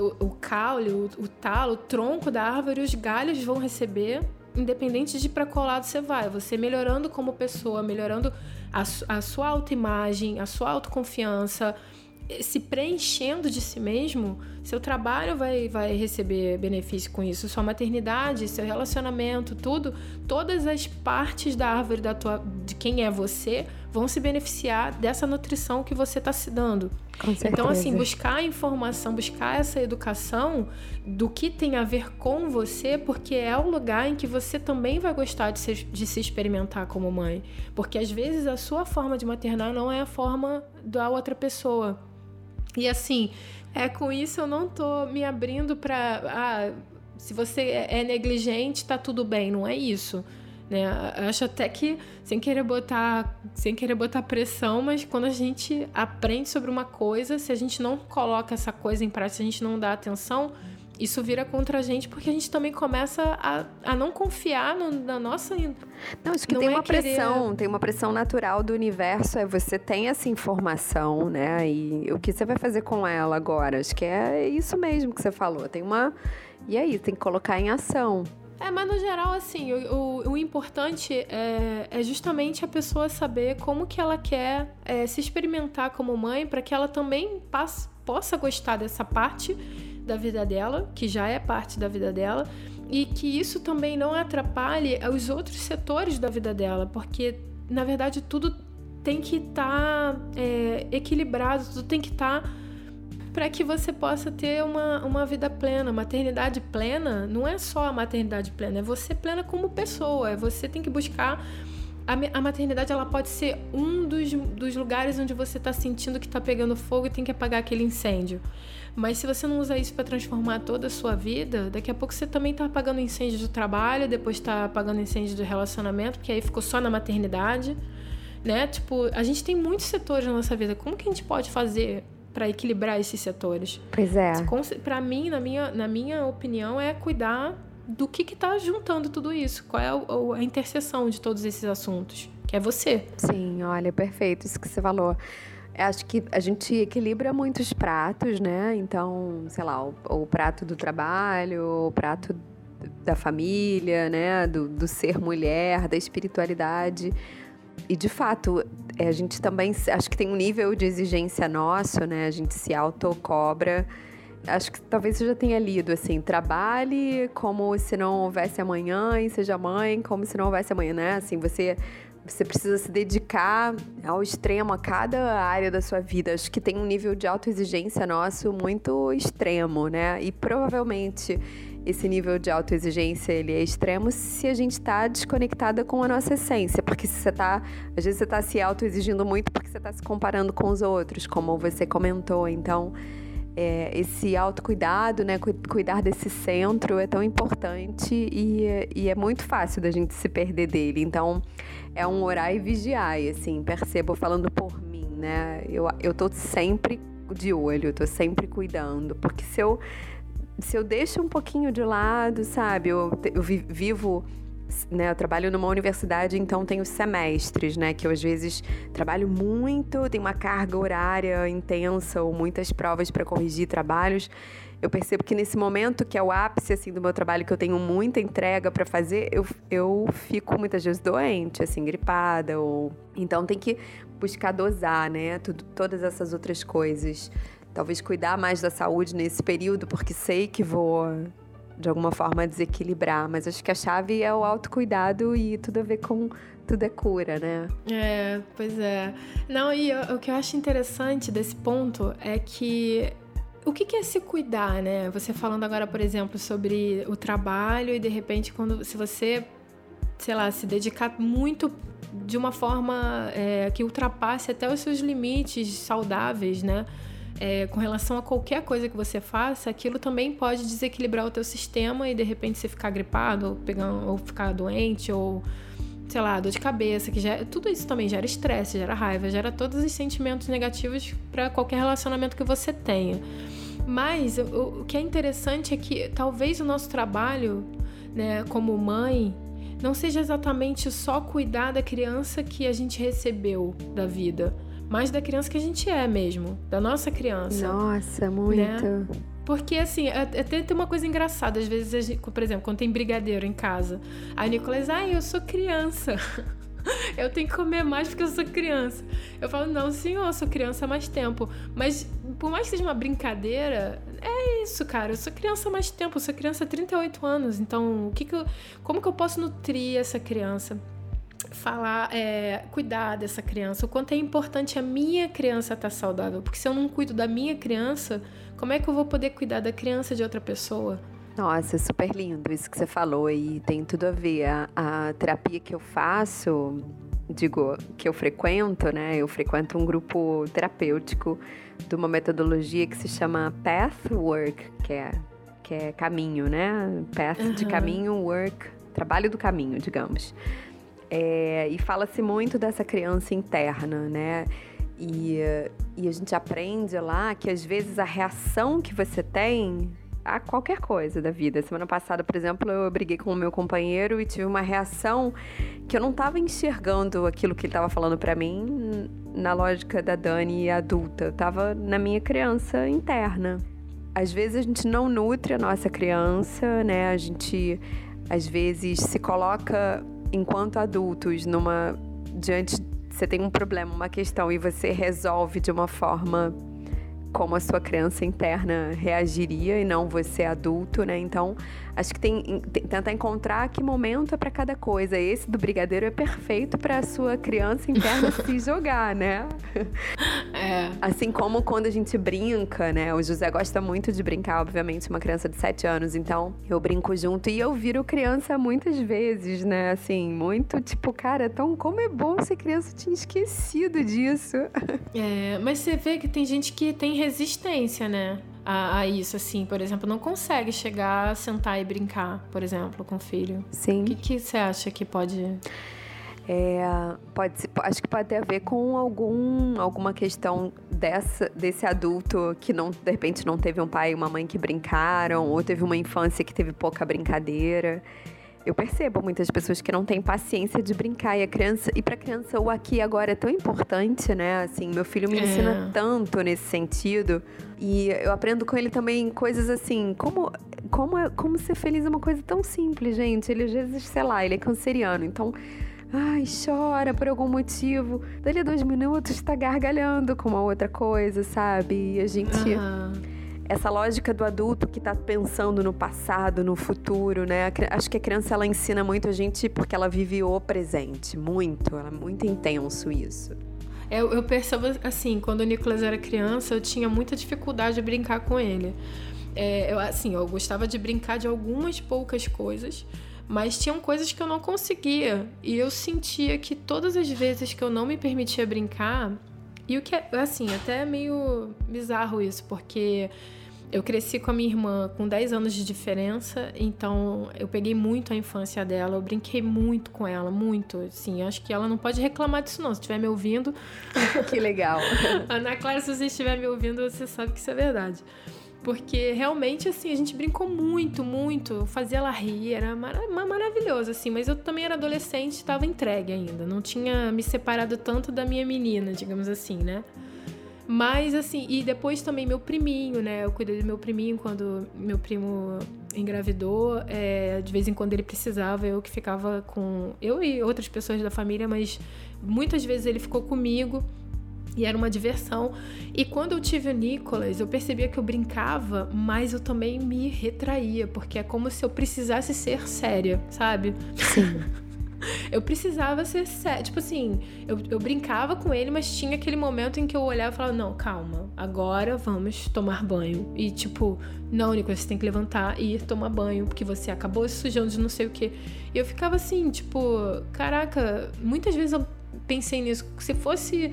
S1: o, o caule, o, o talo, o tronco da árvore, os galhos vão receber, independente de para qual lado você vai. Você melhorando como pessoa, melhorando a, a sua autoimagem, a sua autoconfiança, se preenchendo de si mesmo, seu trabalho vai, vai receber benefício com isso, sua maternidade, seu relacionamento, tudo, todas as partes da árvore da tua, de quem é você vão se beneficiar dessa nutrição que você está se dando. Então, assim, buscar informação, buscar essa educação do que tem a ver com você, porque é o lugar em que você também vai gostar de se, de se experimentar como mãe. Porque às vezes a sua forma de maternar não é a forma da outra pessoa. E assim, é com isso eu não tô me abrindo para ah, se você é negligente, tá tudo bem, não é isso. Né? Acho até que sem querer botar, sem querer botar pressão, mas quando a gente aprende sobre uma coisa, se a gente não coloca essa coisa em prática, se a gente não dá atenção, isso vira contra a gente porque a gente também começa a, a não confiar no, na nossa.
S2: Não, acho que não tem é uma querer... pressão, tem uma pressão natural do universo. É você tem essa informação, né? E o que você vai fazer com ela agora? Acho que é isso mesmo que você falou. Tem uma. E aí, tem que colocar em ação.
S1: É, mas no geral, assim, o, o, o importante é, é, justamente a pessoa saber como que ela quer é, se experimentar como mãe para que ela também passe, possa gostar dessa parte da vida dela, que já é parte da vida dela, e que isso também não atrapalhe os outros setores da vida dela, porque na verdade tudo tem que estar tá, é, equilibrado, tudo tem que estar. Tá para que você possa ter uma, uma vida plena. Maternidade plena não é só a maternidade plena, é você plena como pessoa. É você tem que buscar. A, a maternidade ela pode ser um dos, dos lugares onde você está sentindo que está pegando fogo e tem que apagar aquele incêndio. Mas se você não usa isso para transformar toda a sua vida, daqui a pouco você também está apagando incêndio do trabalho, depois está apagando incêndio do relacionamento, porque aí ficou só na maternidade. Né? Tipo, a gente tem muitos setores na nossa vida. Como que a gente pode fazer para equilibrar esses setores.
S2: Pois é.
S1: Para mim, na minha, na minha opinião, é cuidar do que está juntando tudo isso. Qual é a, a interseção de todos esses assuntos? Que é você.
S2: Sim, olha, perfeito isso que você falou. Acho que a gente equilibra muitos pratos, né? Então, sei lá, o, o prato do trabalho, o prato da família, né? Do, do ser mulher, da espiritualidade. E de fato, é, a gente também acho que tem um nível de exigência nosso, né? A gente se autocobra. Acho que talvez você já tenha lido assim: trabalhe como se não houvesse amanhã e seja mãe como se não houvesse amanhã, né? Assim, você você precisa se dedicar ao extremo a cada área da sua vida. Acho que tem um nível de autoexigência nosso muito extremo, né? E provavelmente esse nível de autoexigência ele é extremo se a gente está desconectada com a nossa essência. Porque se você está, às vezes você está se autoexigindo muito porque você está se comparando com os outros, como você comentou. Então, é, esse autocuidado, né, cuidar desse centro é tão importante e, e, é muito fácil da gente se perder dele. Então, é um orar e vigiar, e, assim, percebo falando por mim, né? Eu, eu tô sempre de olho, eu tô sempre cuidando, porque se eu se eu deixo um pouquinho de lado, sabe? Eu, eu vivo, né? Eu trabalho numa universidade, então tenho semestres, né? Que eu às vezes trabalho muito, tenho uma carga horária intensa ou muitas provas para corrigir trabalhos. Eu percebo que nesse momento, que é o ápice assim do meu trabalho, que eu tenho muita entrega para fazer, eu, eu fico muitas vezes doente, assim, gripada ou então tem que buscar dosar, né? Tudo, todas essas outras coisas talvez cuidar mais da saúde nesse período, porque sei que vou de alguma forma desequilibrar, mas acho que a chave é o autocuidado e tudo a ver com tudo é cura, né?
S1: É, pois é. Não, e o que eu acho interessante desse ponto é que o que é se cuidar, né? Você falando agora, por exemplo, sobre o trabalho e de repente quando se você, sei lá, se dedicar muito de uma forma é, que ultrapasse até os seus limites saudáveis, né? É, com relação a qualquer coisa que você faça, aquilo também pode desequilibrar o teu sistema e de repente você ficar gripado, ou, pegar, ou ficar doente, ou sei lá, dor de cabeça, que já, tudo isso também gera estresse, gera raiva, gera todos os sentimentos negativos para qualquer relacionamento que você tenha. Mas o, o que é interessante é que talvez o nosso trabalho, né, como mãe, não seja exatamente só cuidar da criança que a gente recebeu da vida mais da criança que a gente é mesmo, da nossa criança.
S2: Nossa, muito. Né?
S1: Porque, assim, é, até tem uma coisa engraçada. Às vezes, gente, por exemplo, quando tem brigadeiro em casa, a Nicolas, ai, eu sou criança. eu tenho que comer mais porque eu sou criança. Eu falo, não, senhor, eu sou criança há mais tempo. Mas, por mais que seja uma brincadeira, é isso, cara. Eu sou criança há mais tempo. Eu sou criança há 38 anos. Então, o que que eu, como que eu posso nutrir essa criança? Falar, é, cuidar dessa criança, o quanto é importante a minha criança estar tá saudável. Porque se eu não cuido da minha criança, como é que eu vou poder cuidar da criança de outra pessoa?
S2: Nossa, super lindo isso que você falou e tem tudo a ver. A, a terapia que eu faço, digo, que eu frequento, né? Eu frequento um grupo terapêutico de uma metodologia que se chama Pathwork, que é, que é caminho, né? Path uhum. de caminho, work, trabalho do caminho, digamos. É, e fala-se muito dessa criança interna, né? E, e a gente aprende lá que às vezes a reação que você tem a qualquer coisa da vida. Semana passada, por exemplo, eu briguei com o meu companheiro e tive uma reação que eu não estava enxergando aquilo que ele estava falando para mim na lógica da Dani adulta. Eu tava na minha criança interna. Às vezes a gente não nutre a nossa criança, né? A gente às vezes se coloca enquanto adultos numa diante você tem um problema, uma questão e você resolve de uma forma como a sua criança interna reagiria e não você adulto, né? Então, acho que tem, tem tentar encontrar que momento é para cada coisa. Esse do brigadeiro é perfeito para a sua criança interna se jogar, né? É. Assim como quando a gente brinca, né? O José gosta muito de brincar, obviamente, uma criança de 7 anos, então eu brinco junto e eu viro criança muitas vezes, né? Assim, muito tipo, cara, tão como é bom ser criança, eu tinha esquecido disso.
S1: É, mas você vê que tem gente que tem resistência, né? A, a, isso, assim, por exemplo, não consegue chegar, sentar e brincar, por exemplo, com o filho.
S2: Sim.
S1: O que, que você acha que pode.
S2: É, pode acho que pode ter a ver com algum, alguma questão dessa, desse adulto que não, de repente não teve um pai e uma mãe que brincaram, ou teve uma infância que teve pouca brincadeira eu percebo muitas pessoas que não têm paciência de brincar e a criança e para criança o aqui e agora é tão importante, né? Assim, meu filho me é. ensina tanto nesse sentido e eu aprendo com ele também coisas assim, como como é, como ser feliz é uma coisa tão simples, gente. Ele às vezes, sei lá, ele é canceriano, então Ai, chora por algum motivo. Dali a dois minutos está gargalhando com uma outra coisa, sabe? E a gente. Uhum essa lógica do adulto que está pensando no passado, no futuro, né? Acho que a criança ela ensina muito a gente porque ela vive o presente, muito, ela é muito intenso isso.
S1: Eu, eu percebo assim, quando o Nicolas era criança, eu tinha muita dificuldade de brincar com ele. É, eu, assim, eu gostava de brincar de algumas poucas coisas, mas tinham coisas que eu não conseguia. E eu sentia que todas as vezes que eu não me permitia brincar, e o que é, assim, até é meio bizarro isso, porque eu cresci com a minha irmã com 10 anos de diferença, então eu peguei muito a infância dela, eu brinquei muito com ela, muito. Assim, acho que ela não pode reclamar disso, não. Se estiver me ouvindo.
S2: que legal.
S1: Ana Clara, se você estiver me ouvindo, você sabe que isso é verdade. Porque realmente, assim, a gente brincou muito, muito. Fazia ela rir, era mar maravilhoso, assim. Mas eu também era adolescente, estava entregue ainda. Não tinha me separado tanto da minha menina, digamos assim, né? Mas, assim, e depois também meu priminho, né? Eu cuidei do meu priminho quando meu primo engravidou. É, de vez em quando ele precisava, eu que ficava com. Eu e outras pessoas da família, mas muitas vezes ele ficou comigo. E era uma diversão. E quando eu tive o Nicolas, eu percebia que eu brincava, mas eu também me retraía, porque é como se eu precisasse ser séria, sabe?
S2: Sim.
S1: eu precisava ser séria. Tipo assim, eu, eu brincava com ele, mas tinha aquele momento em que eu olhava e falava: Não, calma, agora vamos tomar banho. E tipo, não, Nicolas, você tem que levantar e ir tomar banho, porque você acabou se sujando de não sei o que. E eu ficava assim, tipo, caraca, muitas vezes eu pensei nisso. Se fosse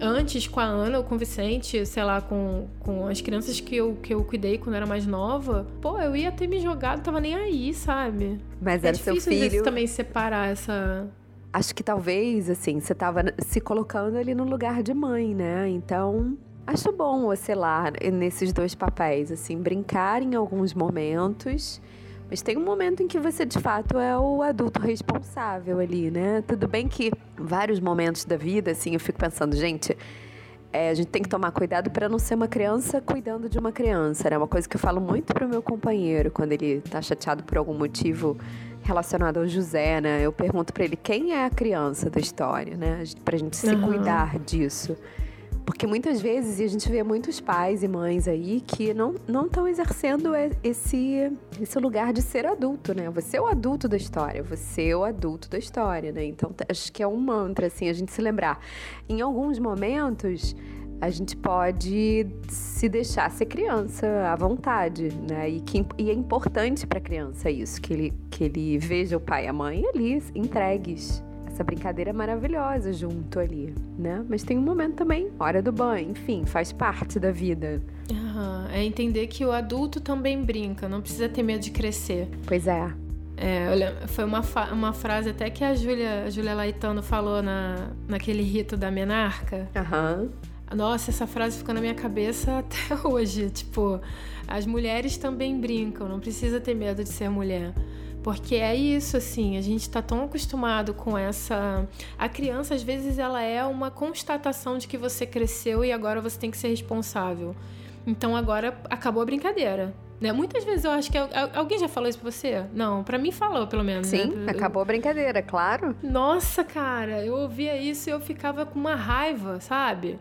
S1: antes com a Ana ou com o Vicente, sei lá, com, com as crianças que eu, que eu cuidei quando era mais nova, pô, eu ia ter me jogado, tava nem aí, sabe?
S2: Mas é era
S1: seu
S2: filho.
S1: também separar essa.
S2: Acho que talvez, assim, você tava se colocando ali no lugar de mãe, né? Então, acho bom oscilar nesses dois papéis, assim, brincar em alguns momentos mas tem um momento em que você de fato é o adulto responsável ali, né? Tudo bem que vários momentos da vida, assim, eu fico pensando, gente, é, a gente tem que tomar cuidado para não ser uma criança cuidando de uma criança, né? Uma coisa que eu falo muito pro meu companheiro quando ele tá chateado por algum motivo relacionado ao José, né? Eu pergunto para ele quem é a criança da história, né? Pra gente se uhum. cuidar disso. Porque muitas vezes a gente vê muitos pais e mães aí que não estão exercendo esse, esse lugar de ser adulto, né? Você é o adulto da história, você é o adulto da história, né? Então acho que é um mantra, assim, a gente se lembrar. Em alguns momentos a gente pode se deixar ser criança à vontade, né? E, que, e é importante para a criança isso, que ele, que ele veja o pai e a mãe ali entregues. Essa brincadeira maravilhosa junto ali, né? Mas tem um momento também, hora do banho, enfim, faz parte da vida.
S1: Uhum. É entender que o adulto também brinca, não precisa ter medo de crescer.
S2: Pois é.
S1: É, olha, foi uma, uma frase até que a Júlia, a Júlia Laitano falou na, naquele rito da menarca.
S2: Uhum
S1: nossa, essa frase ficou na minha cabeça até hoje. Tipo, as mulheres também brincam, não precisa ter medo de ser mulher. Porque é isso, assim, a gente tá tão acostumado com essa. A criança, às vezes, ela é uma constatação de que você cresceu e agora você tem que ser responsável. Então agora acabou a brincadeira. Né? Muitas vezes eu acho que alguém já falou isso pra você? Não, para mim falou, pelo menos.
S2: Sim,
S1: né?
S2: acabou a brincadeira, claro.
S1: Nossa, cara, eu ouvia isso e eu ficava com uma raiva, sabe?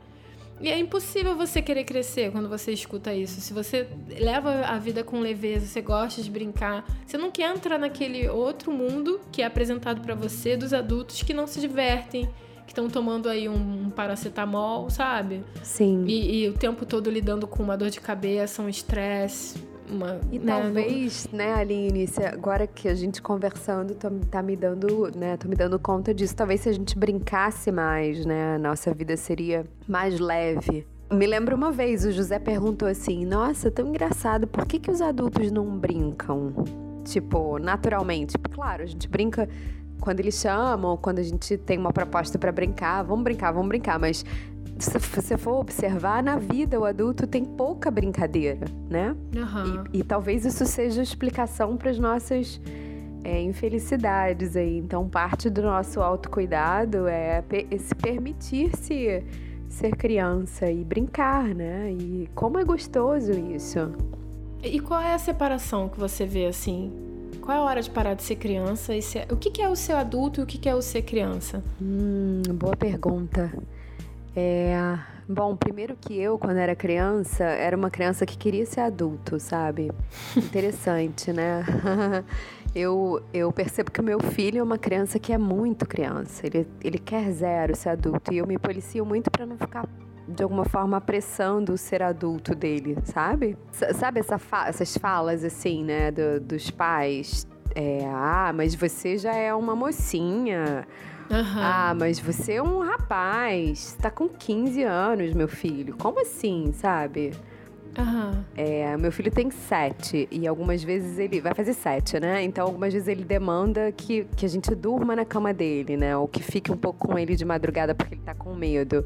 S1: E é impossível você querer crescer quando você escuta isso. Se você leva a vida com leveza, você gosta de brincar, você não quer entrar naquele outro mundo que é apresentado para você dos adultos que não se divertem, que estão tomando aí um, um, paracetamol, sabe?
S2: Sim.
S1: E, e, o tempo todo lidando com uma dor de cabeça, um estresse uma.
S2: E né, talvez, no... né, Aline, agora que a gente conversando tá, tá, me dando, né, tô me dando conta disso. Talvez se a gente brincasse mais, né, a nossa vida seria mais leve. Me lembro uma vez, o José perguntou assim: Nossa, tão engraçado, por que, que os adultos não brincam? Tipo, naturalmente. Claro, a gente brinca quando eles chamam, quando a gente tem uma proposta para brincar, vamos brincar, vamos brincar, mas se você for observar, na vida o adulto tem pouca brincadeira, né?
S1: Uhum.
S2: E, e, talvez isso seja explicação para as nossas é, infelicidades aí. Então, parte do nosso autocuidado é se permitir-se ser criança e brincar, né? E como é gostoso isso.
S1: E qual é a separação que você vê assim? Qual é a hora de parar de ser criança e ser... o que, que é o ser adulto e o que, que é o ser criança?
S2: Hum, boa pergunta. É, bom, primeiro que eu, quando era criança, era uma criança que queria ser adulto, sabe? Interessante, né? eu, eu percebo que o meu filho é uma criança que é muito criança. Ele, ele quer zero ser adulto. E eu me policio muito para não ficar de alguma forma apressando o ser adulto dele, sabe? S sabe essa fa essas falas assim, né, do, dos pais? É, ah, mas você já é uma mocinha.
S1: Uhum.
S2: Ah, mas você é um rapaz, tá com 15 anos, meu filho. Como assim, sabe?
S1: Uhum.
S2: É, meu filho tem sete e algumas vezes ele vai fazer sete, né? Então algumas vezes ele demanda que, que a gente durma na cama dele, né? Ou que fique um pouco com ele de madrugada porque ele tá com medo.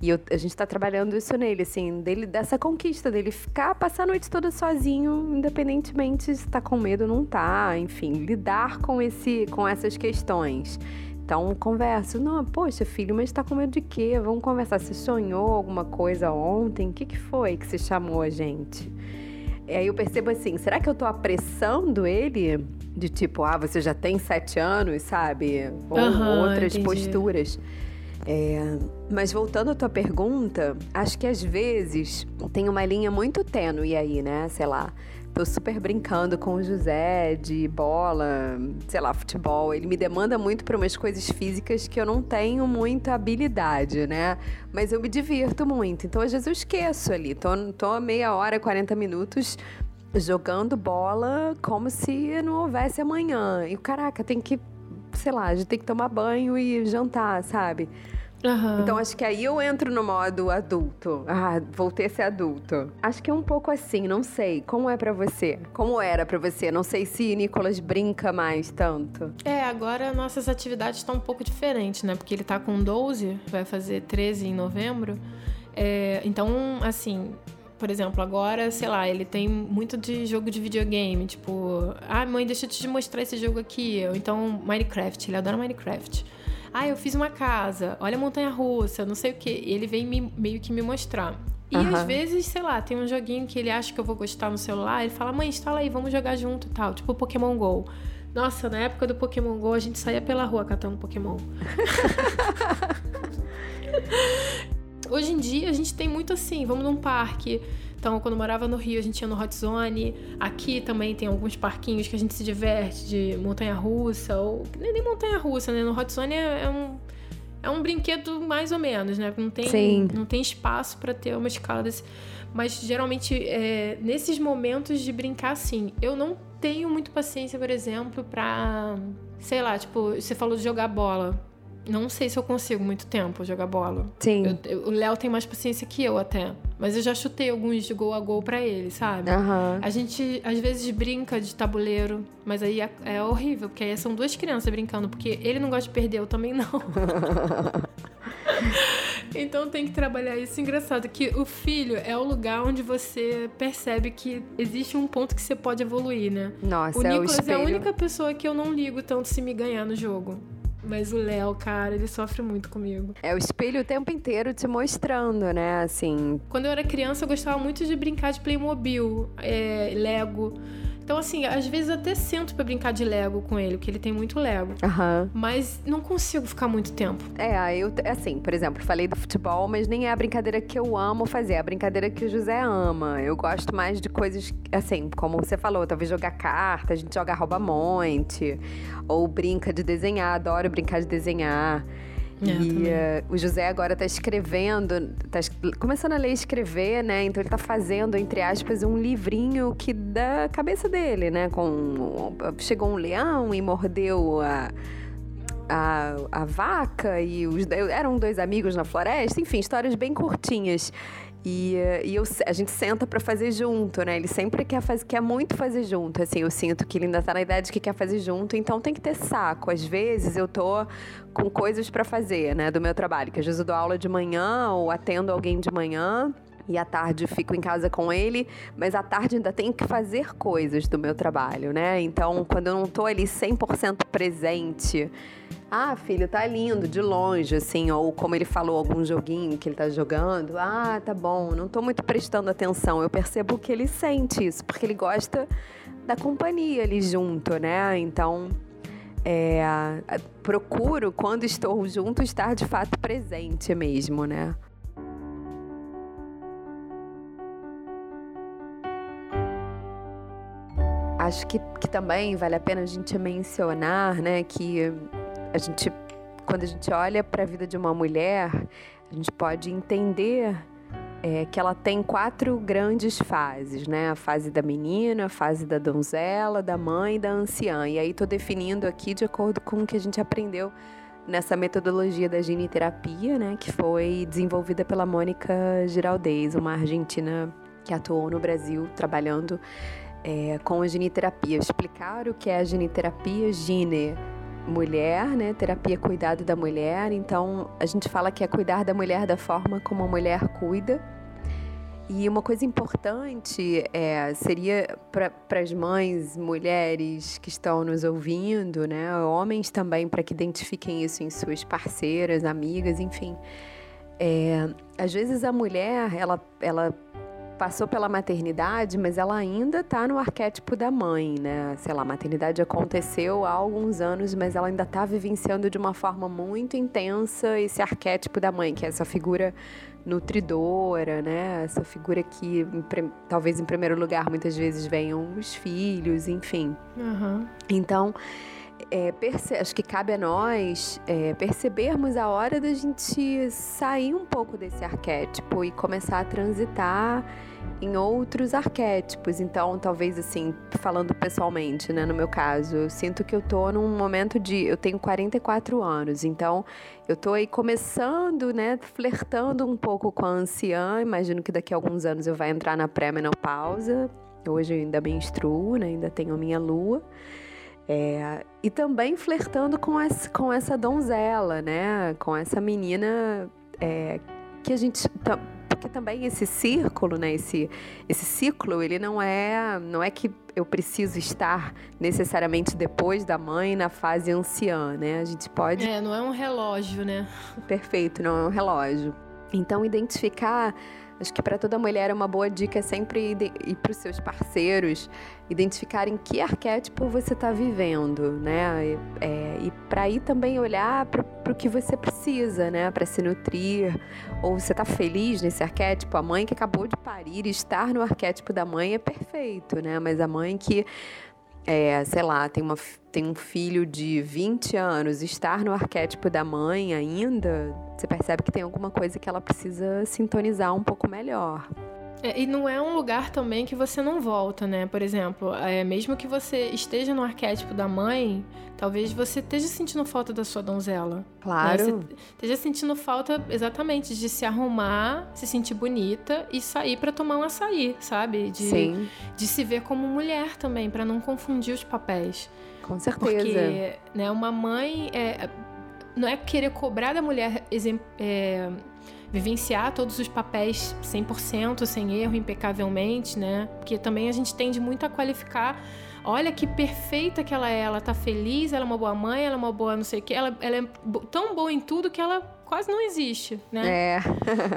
S2: E eu, a gente tá trabalhando isso nele, assim, dele, dessa conquista dele ficar, passar a noite toda sozinho, independentemente se tá com medo ou não tá, enfim, lidar com esse, com essas questões. Então, converso. Não, poxa, filho, mas tá com medo de quê? Vamos conversar. Você sonhou alguma coisa ontem? O que, que foi que você chamou a gente? E aí eu percebo assim, será que eu tô apressando ele? De tipo, ah, você já tem sete anos, sabe? Ou
S1: uhum,
S2: outras
S1: entendi.
S2: posturas. É, mas voltando à tua pergunta, acho que às vezes tem uma linha muito tênue aí, né? Sei lá, Tô super brincando com o José de bola, sei lá, futebol. Ele me demanda muito para umas coisas físicas que eu não tenho muita habilidade, né? Mas eu me divirto muito. Então, às vezes, eu esqueço ali. Tô, tô meia hora, 40 minutos jogando bola como se não houvesse amanhã. E, caraca, tem que, sei lá, a gente tem que tomar banho e jantar, sabe?
S1: Uhum.
S2: Então acho que aí eu entro no modo adulto. Ah, voltei a ser adulto. Acho que é um pouco assim, não sei. Como é para você? Como era para você? Não sei se Nicolas brinca mais tanto.
S1: É, agora nossas atividades estão um pouco diferentes, né? Porque ele tá com 12, vai fazer 13 em novembro. É, então, assim, por exemplo, agora, sei lá, ele tem muito de jogo de videogame, tipo, ah, mãe, deixa eu te mostrar esse jogo aqui. Ou então, Minecraft, ele adora Minecraft. Ah, eu fiz uma casa, olha a montanha russa, não sei o que. Ele vem me, meio que me mostrar. E uhum. às vezes, sei lá, tem um joguinho que ele acha que eu vou gostar no celular, ele fala, mãe, instala aí, vamos jogar junto e tal. Tipo Pokémon GO. Nossa, na época do Pokémon GO, a gente saía pela rua catando Pokémon. hoje em dia a gente tem muito assim, vamos num parque. Então, quando eu morava no Rio, a gente ia no Hot Zone. Aqui também tem alguns parquinhos que a gente se diverte, de montanha-russa, ou nem, montanha-russa, né? No Hot Zone é, é, um, é um brinquedo mais ou menos, né? Não tem, Sim. não tem espaço para ter uma escala desse. Mas geralmente, é, nesses momentos de brincar assim, eu não tenho muito paciência, por exemplo, pra. Sei lá, tipo, você falou de jogar bola. Não sei se eu consigo muito tempo jogar bola.
S2: Sim.
S1: Eu, eu, o Léo tem mais paciência que eu até. Mas eu já chutei alguns de gol a gol pra ele, sabe?
S2: Uhum.
S1: A gente às vezes brinca de tabuleiro, mas aí é, é horrível, porque aí são duas crianças brincando, porque ele não gosta de perder, eu também não. então tem que trabalhar isso. Engraçado que o filho é o lugar onde você percebe que existe um ponto que você pode evoluir, né?
S2: Nossa,
S1: o Nicolas
S2: é, o
S1: é a única pessoa que eu não ligo tanto se me ganhar no jogo. Mas o Léo, cara, ele sofre muito comigo.
S2: É o espelho o tempo inteiro te mostrando, né? Assim.
S1: Quando eu era criança, eu gostava muito de brincar de Playmobil, é, Lego. Então, assim, às vezes até sento para brincar de Lego com ele, porque ele tem muito Lego.
S2: Uhum.
S1: Mas não consigo ficar muito tempo.
S2: É, eu, assim, por exemplo, falei do futebol, mas nem é a brincadeira que eu amo fazer, é a brincadeira que o José ama. Eu gosto mais de coisas, assim, como você falou, talvez jogar carta, a gente joga rouba-monte, ou brinca de desenhar, adoro brincar de desenhar. É, e uh, o José agora está escrevendo, está começando a ler e escrever, né? Então ele está fazendo, entre aspas, um livrinho que da cabeça dele, né? Com chegou um leão e mordeu a a, a vaca e os eram dois amigos na floresta, enfim, histórias bem curtinhas. E, e eu, a gente senta para fazer junto, né? Ele sempre quer, fazer, quer muito fazer junto. Assim, eu sinto que ele ainda tá na idade que quer fazer junto, então tem que ter saco. Às vezes eu tô com coisas para fazer, né, do meu trabalho, que às vezes eu dou aula de manhã ou atendo alguém de manhã e à tarde fico em casa com ele, mas à tarde ainda tenho que fazer coisas do meu trabalho, né? Então, quando eu não tô ali 100% presente, ah, filho, tá lindo, de longe, assim, ou como ele falou, algum joguinho que ele tá jogando. Ah, tá bom, não tô muito prestando atenção. Eu percebo que ele sente isso, porque ele gosta da companhia ali junto, né? Então, é, procuro, quando estou junto, estar de fato presente mesmo, né? Acho que, que também vale a pena a gente mencionar, né, que a gente, quando a gente olha para a vida de uma mulher, a gente pode entender é, que ela tem quatro grandes fases, né? A fase da menina, a fase da donzela, da mãe e da anciã. E aí estou definindo aqui de acordo com o que a gente aprendeu nessa metodologia da giniterapia, né? Que foi desenvolvida pela Mônica Giraldez, uma argentina que atuou no Brasil trabalhando é, com a giniterapia. Explicar o que é a giniterapia, gine mulher, né? Terapia cuidado da mulher. Então, a gente fala que é cuidar da mulher da forma como a mulher cuida. E uma coisa importante é, seria para as mães, mulheres que estão nos ouvindo, né? Homens também, para que identifiquem isso em suas parceiras, amigas, enfim. É, às vezes a mulher, ela, ela passou pela maternidade, mas ela ainda está no arquétipo da mãe, né? Sei lá, a maternidade aconteceu há alguns anos, mas ela ainda está vivenciando de uma forma muito intensa esse arquétipo da mãe, que é essa figura nutridora, né? Essa figura que, em, talvez em primeiro lugar, muitas vezes venham os filhos, enfim.
S1: Uhum.
S2: Então, é, acho que cabe a nós é, percebermos a hora da gente sair um pouco desse arquétipo e começar a transitar em outros arquétipos. Então, talvez assim, falando pessoalmente, né, no meu caso, eu sinto que eu tô num momento de eu tenho 44 anos, então eu tô aí começando, né, flertando um pouco com a anciã, imagino que daqui a alguns anos eu vai entrar na pré-menopausa. Hoje eu ainda menstruo, né, ainda tenho a minha lua. É, e também flertando com essa, com essa donzela, né? Com essa menina é, que a gente porque também esse círculo, né, esse, esse ciclo, ele não é, não é que eu preciso estar necessariamente depois da mãe na fase anciã, né? A gente pode
S1: É, não é um relógio, né?
S2: Perfeito, não é um relógio. Então identificar Acho que para toda mulher é uma boa dica sempre ir para os seus parceiros identificarem que arquétipo você está vivendo, né? É, e para ir também olhar para o que você precisa, né? Para se nutrir. Ou você está feliz nesse arquétipo. A mãe que acabou de parir, estar no arquétipo da mãe é perfeito, né? Mas a mãe que é, sei lá, tem, uma, tem um filho de 20 anos, estar no arquétipo da mãe ainda, você percebe que tem alguma coisa que ela precisa sintonizar um pouco melhor.
S1: É, e não é um lugar também que você não volta, né? Por exemplo, é, mesmo que você esteja no arquétipo da mãe, talvez você esteja sentindo falta da sua donzela.
S2: Claro. Né?
S1: Você esteja sentindo falta exatamente de se arrumar, se sentir bonita e sair para tomar um açaí, sabe? De,
S2: Sim.
S1: de se ver como mulher também, para não confundir os papéis.
S2: Com certeza.
S1: Porque né, uma mãe é, não é querer cobrar da mulher é, vivenciar todos os papéis 100%, sem erro, impecavelmente, né? Porque também a gente tende muito a qualificar olha que perfeita que ela é, ela tá feliz, ela é uma boa mãe, ela é uma boa não sei o que, ela, ela é tão boa em tudo que ela quase não existe, né?
S2: É.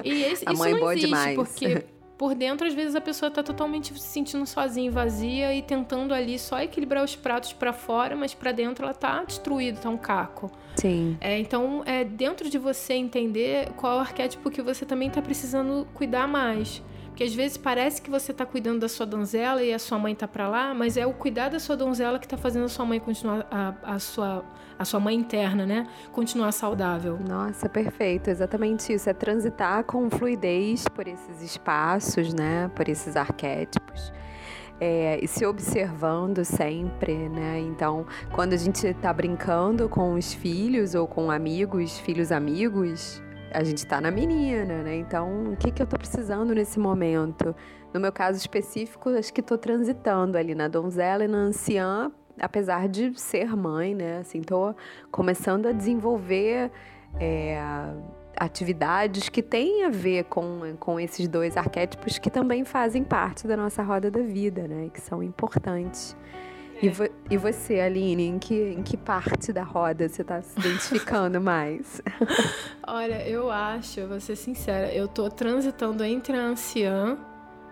S1: E esse,
S2: a
S1: isso
S2: mãe
S1: não
S2: boa
S1: existe,
S2: demais.
S1: porque por dentro, às vezes, a pessoa tá totalmente se sentindo sozinha, vazia e tentando ali só equilibrar os pratos para fora, mas para dentro ela tá destruída, tá um caco.
S2: Sim.
S1: É, então, é dentro de você entender qual é o arquétipo que você também tá precisando cuidar mais. Porque às vezes parece que você está cuidando da sua donzela e a sua mãe está para lá, mas é o cuidar da sua donzela que está fazendo a sua mãe continuar a, a, sua a sua mãe interna, né, continuar saudável.
S2: Nossa, perfeito, exatamente isso. É transitar com fluidez por esses espaços, né, por esses arquétipos. É, e se observando sempre, né? Então, quando a gente está brincando com os filhos ou com amigos, filhos amigos, a gente está na menina, né? Então, o que, que eu estou precisando nesse momento? No meu caso específico, acho que estou transitando ali na donzela e na anciã, apesar de ser mãe, né? Assim, começando a desenvolver é, atividades que têm a ver com, com esses dois arquétipos que também fazem parte da nossa roda da vida, né? Que são importantes. E, vo e você, Aline, em que, em que parte da roda você está se identificando mais?
S1: Olha, eu acho, vou ser sincera, eu tô transitando entre a anciã,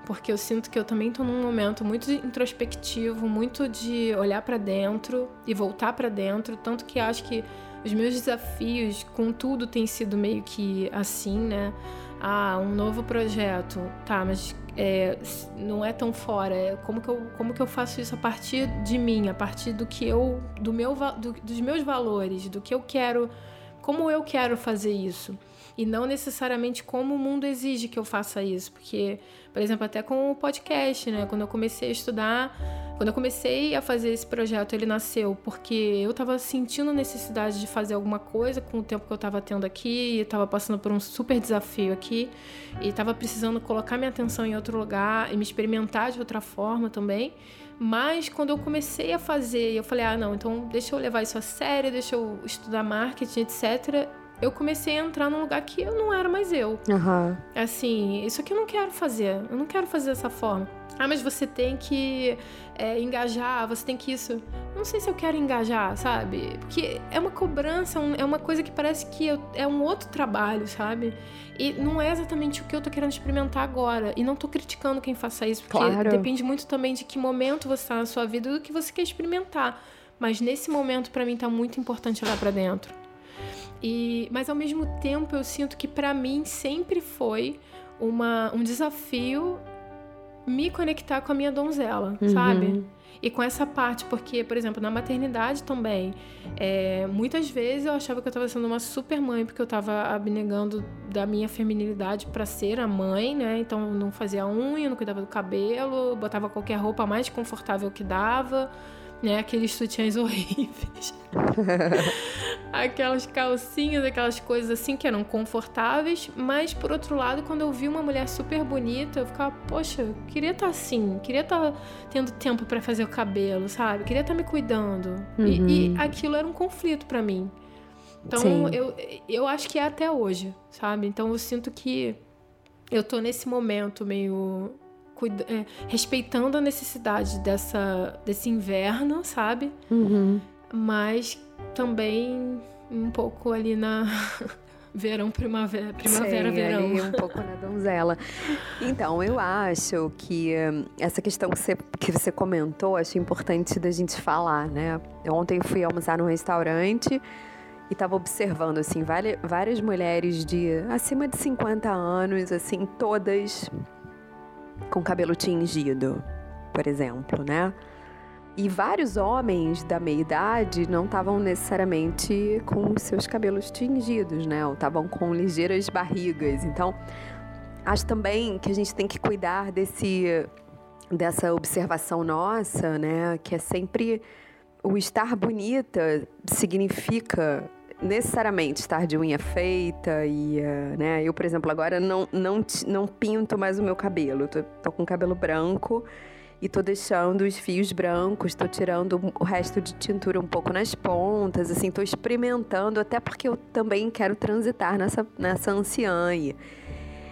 S1: porque eu sinto que eu também tô num momento muito introspectivo, muito de olhar para dentro e voltar para dentro, tanto que acho que os meus desafios com tudo tem sido meio que assim, né? Ah, um novo projeto. Tá, mas é, não é tão fora. É como, que eu, como que eu faço isso a partir de mim, a partir do que eu. Do meu, do, dos meus valores, do que eu quero. Como eu quero fazer isso. E não necessariamente como o mundo exige que eu faça isso. Porque, por exemplo, até com o podcast, né? Quando eu comecei a estudar quando eu comecei a fazer esse projeto, ele nasceu porque eu estava sentindo necessidade de fazer alguma coisa com o tempo que eu estava tendo aqui, estava passando por um super desafio aqui, e estava precisando colocar minha atenção em outro lugar e me experimentar de outra forma também. Mas quando eu comecei a fazer, eu falei: ah, não, então deixa eu levar isso a sério, deixa eu estudar marketing, etc eu comecei a entrar num lugar que eu não era mais eu.
S2: Uhum.
S1: Assim, isso aqui eu não quero fazer. Eu não quero fazer dessa forma. Ah, mas você tem que é, engajar, você tem que isso. Não sei se eu quero engajar, sabe? Porque é uma cobrança, é uma coisa que parece que eu, é um outro trabalho, sabe? E não é exatamente o que eu tô querendo experimentar agora. E não tô criticando quem faça isso, porque
S2: claro.
S1: depende muito também de que momento você tá na sua vida e do que você quer experimentar. Mas nesse momento, para mim, tá muito importante olhar para dentro. E, mas ao mesmo tempo eu sinto que para mim sempre foi uma, um desafio me conectar com a minha donzela, uhum. sabe? E com essa parte, porque, por exemplo, na maternidade também, é, muitas vezes eu achava que eu estava sendo uma super mãe, porque eu estava abnegando da minha feminilidade para ser a mãe, né? Então não fazia unha, não cuidava do cabelo, botava qualquer roupa mais confortável que dava né? Aqueles sutiãs horríveis. aquelas calcinhas, aquelas coisas assim que eram confortáveis, mas por outro lado, quando eu vi uma mulher super bonita, eu ficava, poxa, eu queria estar tá assim, queria estar tá tendo tempo para fazer o cabelo, sabe? Queria estar tá me cuidando. Uhum. E, e, uhum. aquilo era um conflito para mim. Então, eu, eu acho que é até hoje, sabe? Então, eu sinto que eu tô nesse momento meio cuida, é, respeitando a necessidade dessa, desse inverno, sabe?
S2: Uhum.
S1: Mas também um pouco ali na verão, primavera, primavera, Sei, verão.
S2: Ali um pouco na donzela. Então, eu acho que hum, essa questão que você, que você comentou, acho importante da gente falar, né? Ontem eu fui almoçar num restaurante e estava observando, assim, várias, várias mulheres de acima de 50 anos, assim, todas com cabelo tingido, por exemplo, né? E vários homens da meia idade não estavam necessariamente com seus cabelos tingidos, né? Ou estavam com ligeiras barrigas. Então, acho também que a gente tem que cuidar desse dessa observação nossa, né? Que é sempre o estar bonita significa necessariamente estar de unha feita e, uh, né? Eu, por exemplo, agora não, não, não pinto mais o meu cabelo. Tô, tô com cabelo branco e tô deixando os fios brancos, tô tirando o resto de tintura um pouco nas pontas, assim, tô experimentando, até porque eu também quero transitar nessa, nessa anciã.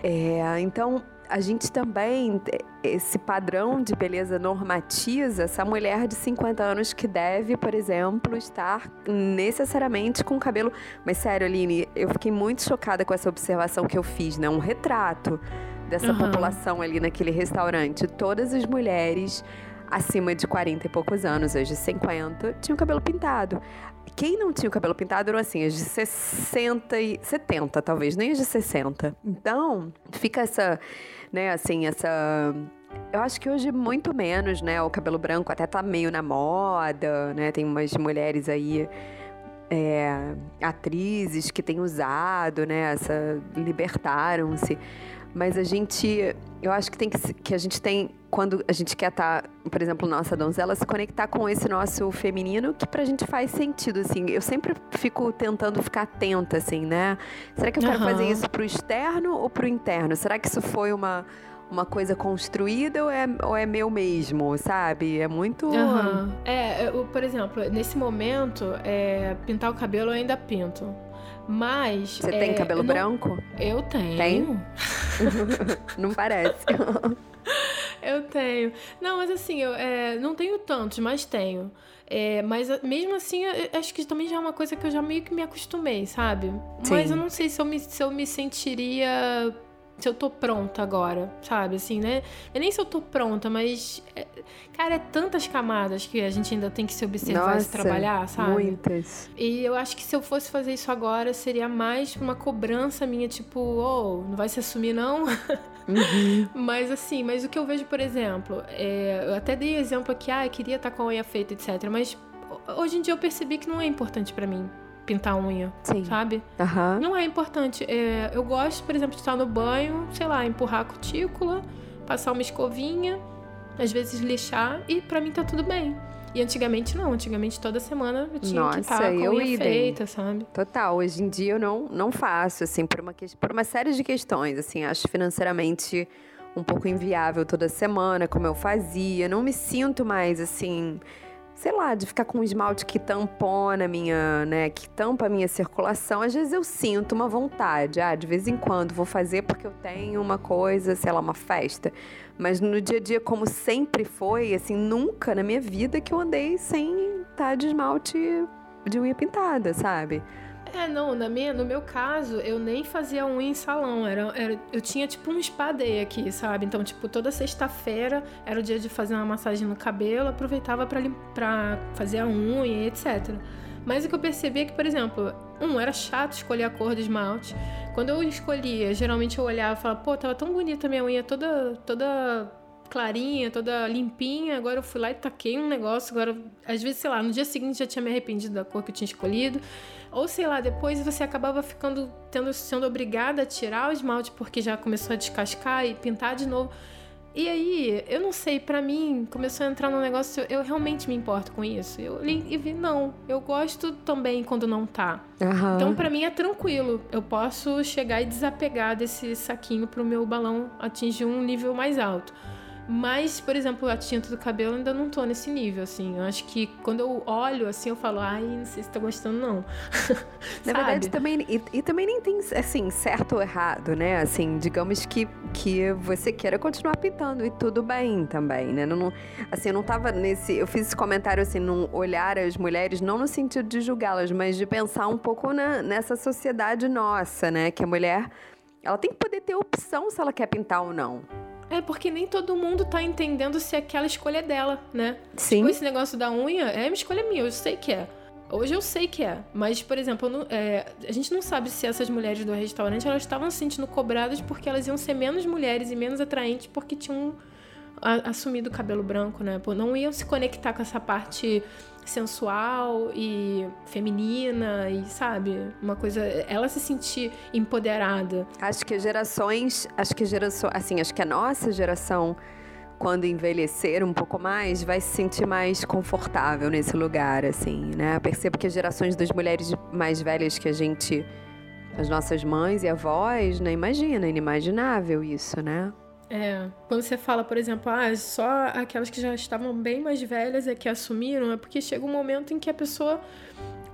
S2: É, então, a gente também, esse padrão de beleza normatiza essa mulher de 50 anos que deve, por exemplo, estar necessariamente com o cabelo. Mas sério, Aline, eu fiquei muito chocada com essa observação que eu fiz, né? Um retrato dessa uhum. população ali naquele restaurante. Todas as mulheres acima de 40 e poucos anos, de 50, tinham cabelo pintado. Quem não tinha o cabelo pintado eram assim, as de 60 e 70, talvez, nem as de 60. Então, fica essa, né, assim, essa eu acho que hoje muito menos, né? O cabelo branco até tá meio na moda, né? Tem umas mulheres aí é, atrizes que têm usado, né? Essa libertaram-se. Mas a gente, eu acho que tem que, que a gente tem quando a gente quer estar, tá, por exemplo, nossa donzela, se conectar com esse nosso feminino, que pra gente faz sentido, assim. Eu sempre fico tentando ficar atenta, assim, né? Será que eu quero uhum. fazer isso pro externo ou pro interno? Será que isso foi uma, uma coisa construída ou é, ou é meu mesmo, sabe? É muito.
S1: Uhum. É, eu, por exemplo, nesse momento, é, pintar o cabelo eu ainda pinto. Mas.
S2: Você é, tem cabelo
S1: eu
S2: branco?
S1: Não... Eu tenho.
S2: Tem? não parece.
S1: eu tenho. Não, mas assim, eu é, não tenho tantos, mas tenho. É, mas mesmo assim, acho que também já é uma coisa que eu já meio que me acostumei, sabe? Sim. Mas eu não sei se eu me, se eu me sentiria se eu tô pronta agora, sabe? Assim, né? Eu nem se eu tô pronta, mas. É, cara, é tantas camadas que a gente ainda tem que se observar Nossa, e se trabalhar, sabe?
S2: Muitas.
S1: E eu acho que se eu fosse fazer isso agora, seria mais uma cobrança minha, tipo, oh, não vai se assumir, não? Uhum. mas assim, mas o que eu vejo, por exemplo, é, eu até dei exemplo aqui, ah, eu queria estar com a unha feita, etc. Mas hoje em dia eu percebi que não é importante para mim pintar unha, Sim. sabe?
S2: Uhum.
S1: Não é importante. É, eu gosto, por exemplo, de estar no banho, sei lá, empurrar a cutícula, passar uma escovinha, às vezes lixar e para mim tá tudo bem. E antigamente não, antigamente toda semana eu tinha
S2: Nossa,
S1: que estar com a unha feita, sabe?
S2: Total, hoje em dia eu não, não faço, assim, por uma, por uma série de questões, assim, acho financeiramente um pouco inviável toda semana, como eu fazia, não me sinto mais, assim sei lá, de ficar com um esmalte que tampona minha, né, que tampa a minha circulação, às vezes eu sinto uma vontade, ah, de vez em quando vou fazer porque eu tenho uma coisa, sei lá, uma festa. Mas no dia a dia, como sempre foi, assim, nunca na minha vida que eu andei sem estar de esmalte de unha pintada, sabe?
S1: É, não, na minha, no meu caso, eu nem fazia unha em salão. Era, era, eu tinha tipo um spa day aqui, sabe? Então, tipo, toda sexta-feira era o dia de fazer uma massagem no cabelo, aproveitava para fazer a unha, etc. Mas o que eu percebi é que, por exemplo, um, era chato escolher a cor do esmalte. Quando eu escolhia, geralmente eu olhava e falava, pô, tava tão bonita a minha unha toda, toda clarinha, toda limpinha. Agora eu fui lá e taquei um negócio. Agora, às vezes, sei lá, no dia seguinte já tinha me arrependido da cor que eu tinha escolhido. Ou sei lá, depois você acabava ficando tendo sendo obrigada a tirar o esmalte porque já começou a descascar e pintar de novo. E aí, eu não sei, para mim, começou a entrar num negócio, eu realmente me importo com isso. Eu li e vi, não, eu gosto também quando não tá. Uhum. Então, para mim é tranquilo. Eu posso chegar e desapegar desse saquinho pro meu balão atingir um nível mais alto. Mas, por exemplo, a tinta do cabelo ainda não tô nesse nível, assim. Eu acho que quando eu olho, assim, eu falo, ai, não sei se tá gostando, não.
S2: Na verdade, também, e, e, também nem tem, assim, certo ou errado, né? Assim, digamos que, que você queira continuar pintando e tudo bem também, né? Não, não, assim, eu não tava nesse... Eu fiz esse comentário, assim, num olhar as mulheres, não no sentido de julgá-las, mas de pensar um pouco na, nessa sociedade nossa, né? Que a mulher, ela tem que poder ter opção se ela quer pintar ou não.
S1: É porque nem todo mundo tá entendendo se aquela escolha é dela, né?
S2: Sim.
S1: Tipo, esse negócio da unha é uma escolha minha, eu sei que é. Hoje eu sei que é, mas, por exemplo, não, é, a gente não sabe se essas mulheres do restaurante elas estavam se sentindo cobradas porque elas iam ser menos mulheres e menos atraentes porque tinham assumido o cabelo branco, né? Não iam se conectar com essa parte sensual e feminina e sabe uma coisa ela se sentir empoderada.
S2: Acho que gerações acho que geração assim acho que a nossa geração quando envelhecer um pouco mais vai se sentir mais confortável nesse lugar assim né? Eu percebo que as gerações das mulheres mais velhas que a gente as nossas mães e avós né? Imagina inimaginável isso né
S1: é, quando você fala, por exemplo, ah, só aquelas que já estavam bem mais velhas é que assumiram, é porque chega um momento em que a pessoa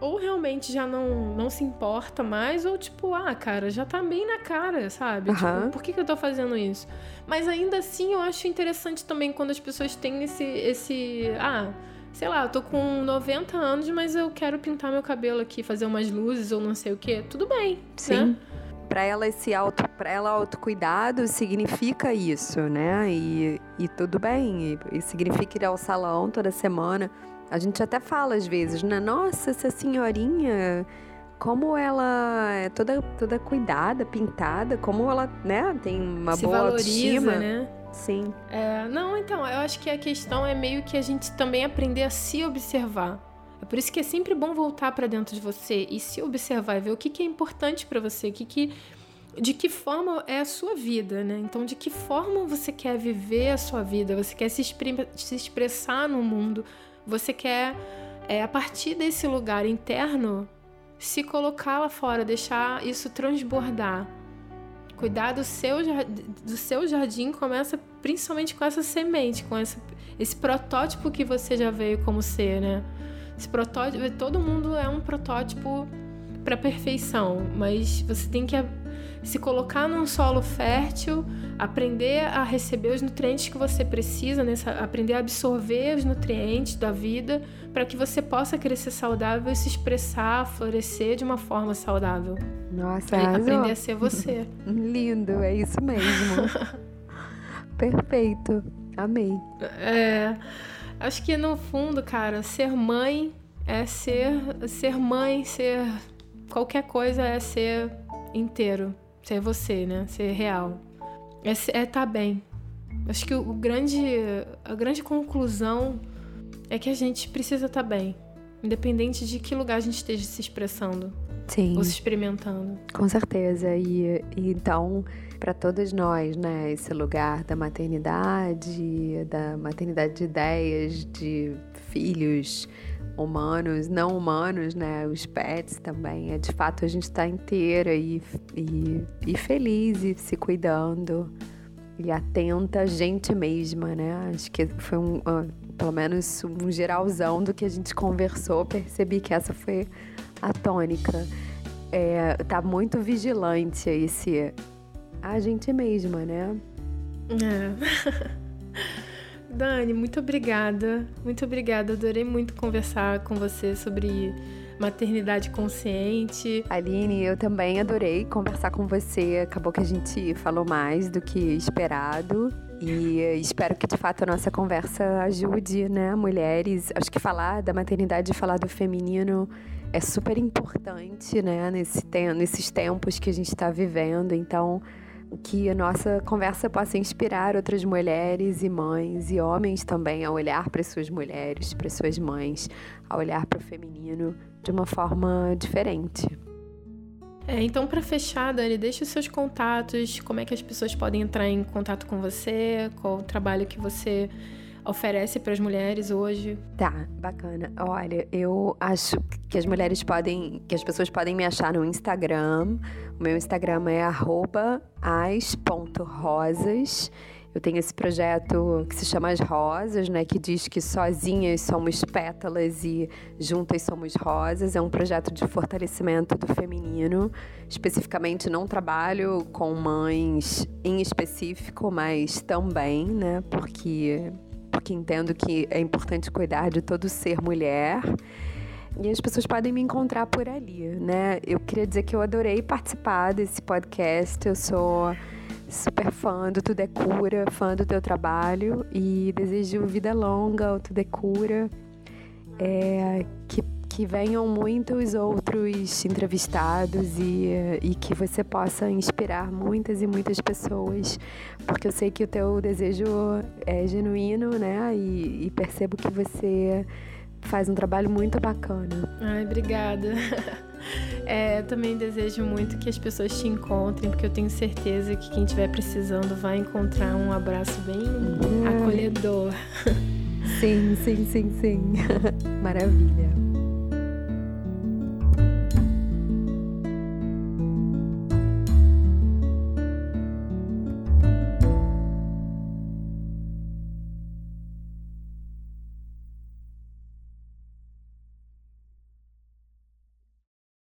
S1: ou realmente já não, não se importa mais, ou tipo, ah, cara, já tá bem na cara, sabe?
S2: Uhum.
S1: Tipo, por que, que eu tô fazendo isso? Mas ainda assim, eu acho interessante também quando as pessoas têm esse, esse ah, sei lá, eu tô com 90 anos, mas eu quero pintar meu cabelo aqui, fazer umas luzes ou não sei o que. Tudo bem,
S2: Sim.
S1: Né?
S2: Para ela esse auto, para ela autocuidado significa isso, né? E, e tudo bem, e, e significa ir ao salão toda semana. A gente até fala às vezes, né? Nossa, essa senhorinha, como ela é toda, toda cuidada, pintada, como ela, né, tem uma
S1: Se
S2: boa
S1: valoriza,
S2: autoestima.
S1: né?
S2: Sim.
S1: É, não, então, eu acho que a questão é meio que a gente também aprender a se observar. É por isso que é sempre bom voltar para dentro de você e se observar e ver o que, que é importante para você, o que, que de que forma é a sua vida, né? Então, de que forma você quer viver a sua vida? Você quer se, se expressar no mundo? Você quer, é, a partir desse lugar interno, se colocar lá fora, deixar isso transbordar. Cuidar do seu, do seu jardim começa principalmente com essa semente, com essa, esse protótipo que você já veio como ser, né? Esse protótipo, todo mundo é um protótipo para perfeição, mas você tem que se colocar num solo fértil, aprender a receber os nutrientes que você precisa, nessa, aprender a absorver os nutrientes da vida para que você possa crescer saudável e se expressar, florescer de uma forma saudável.
S2: Nossa,
S1: e aprender a ser você.
S2: Lindo, é isso mesmo. Perfeito. Amei.
S1: É. Acho que no fundo, cara, ser mãe é ser ser mãe, ser qualquer coisa é ser inteiro, ser você, né? Ser real. É estar é tá bem. Acho que o grande a grande conclusão é que a gente precisa estar tá bem, independente de que lugar a gente esteja se expressando.
S2: Sim.
S1: Ou se experimentando.
S2: Com certeza. E, e então, para todas nós, né, esse lugar da maternidade, da maternidade de ideias, de filhos humanos, não humanos, né, os pets também. É de fato a gente está inteira e, e, e feliz e se cuidando e atenta a gente mesma, né? Acho que foi um, uh, pelo menos um geralzão do que a gente conversou. Percebi que essa foi a tônica. É, tá muito vigilante esse a gente mesma, né?
S1: É. Dani, muito obrigada. Muito obrigada. Adorei muito conversar com você sobre maternidade consciente.
S2: Aline, eu também adorei conversar com você. Acabou que a gente falou mais do que esperado. E espero que de fato a nossa conversa ajude, né, mulheres. Acho que falar da maternidade e falar do feminino é super importante, né, nesse nesses tempos que a gente está vivendo. Então, que a nossa conversa possa inspirar outras mulheres e mães e homens também a olhar para suas mulheres, para suas mães, a olhar para o feminino de uma forma diferente.
S1: É, então, para fechar, Dani, deixe os seus contatos, como é que as pessoas podem entrar em contato com você, qual o trabalho que você oferece para as mulheres hoje?
S2: Tá, bacana. Olha, eu acho que as mulheres podem, que as pessoas podem me achar no Instagram. O meu Instagram é as.rosas. Eu tenho esse projeto que se chama As Rosas, né, que diz que sozinhas somos pétalas e juntas somos rosas. É um projeto de fortalecimento do feminino. Especificamente, não trabalho com mães em específico, mas também, né, porque, porque entendo que é importante cuidar de todo ser mulher. E as pessoas podem me encontrar por ali, né? Eu queria dizer que eu adorei participar desse podcast. Eu sou super fã do Tudo é Cura, fã do teu trabalho e desejo vida longa ao Tudo é Cura. É, que, que venham muitos outros entrevistados e, e que você possa inspirar muitas e muitas pessoas, porque eu sei que o teu desejo é genuíno, né? E, e percebo que você faz um trabalho muito bacana.
S1: Ai, obrigada. É, também desejo muito que as pessoas te encontrem, porque eu tenho certeza que quem estiver precisando vai encontrar um abraço bem uhum. acolhedor.
S2: Sim, sim, sim, sim. Maravilha.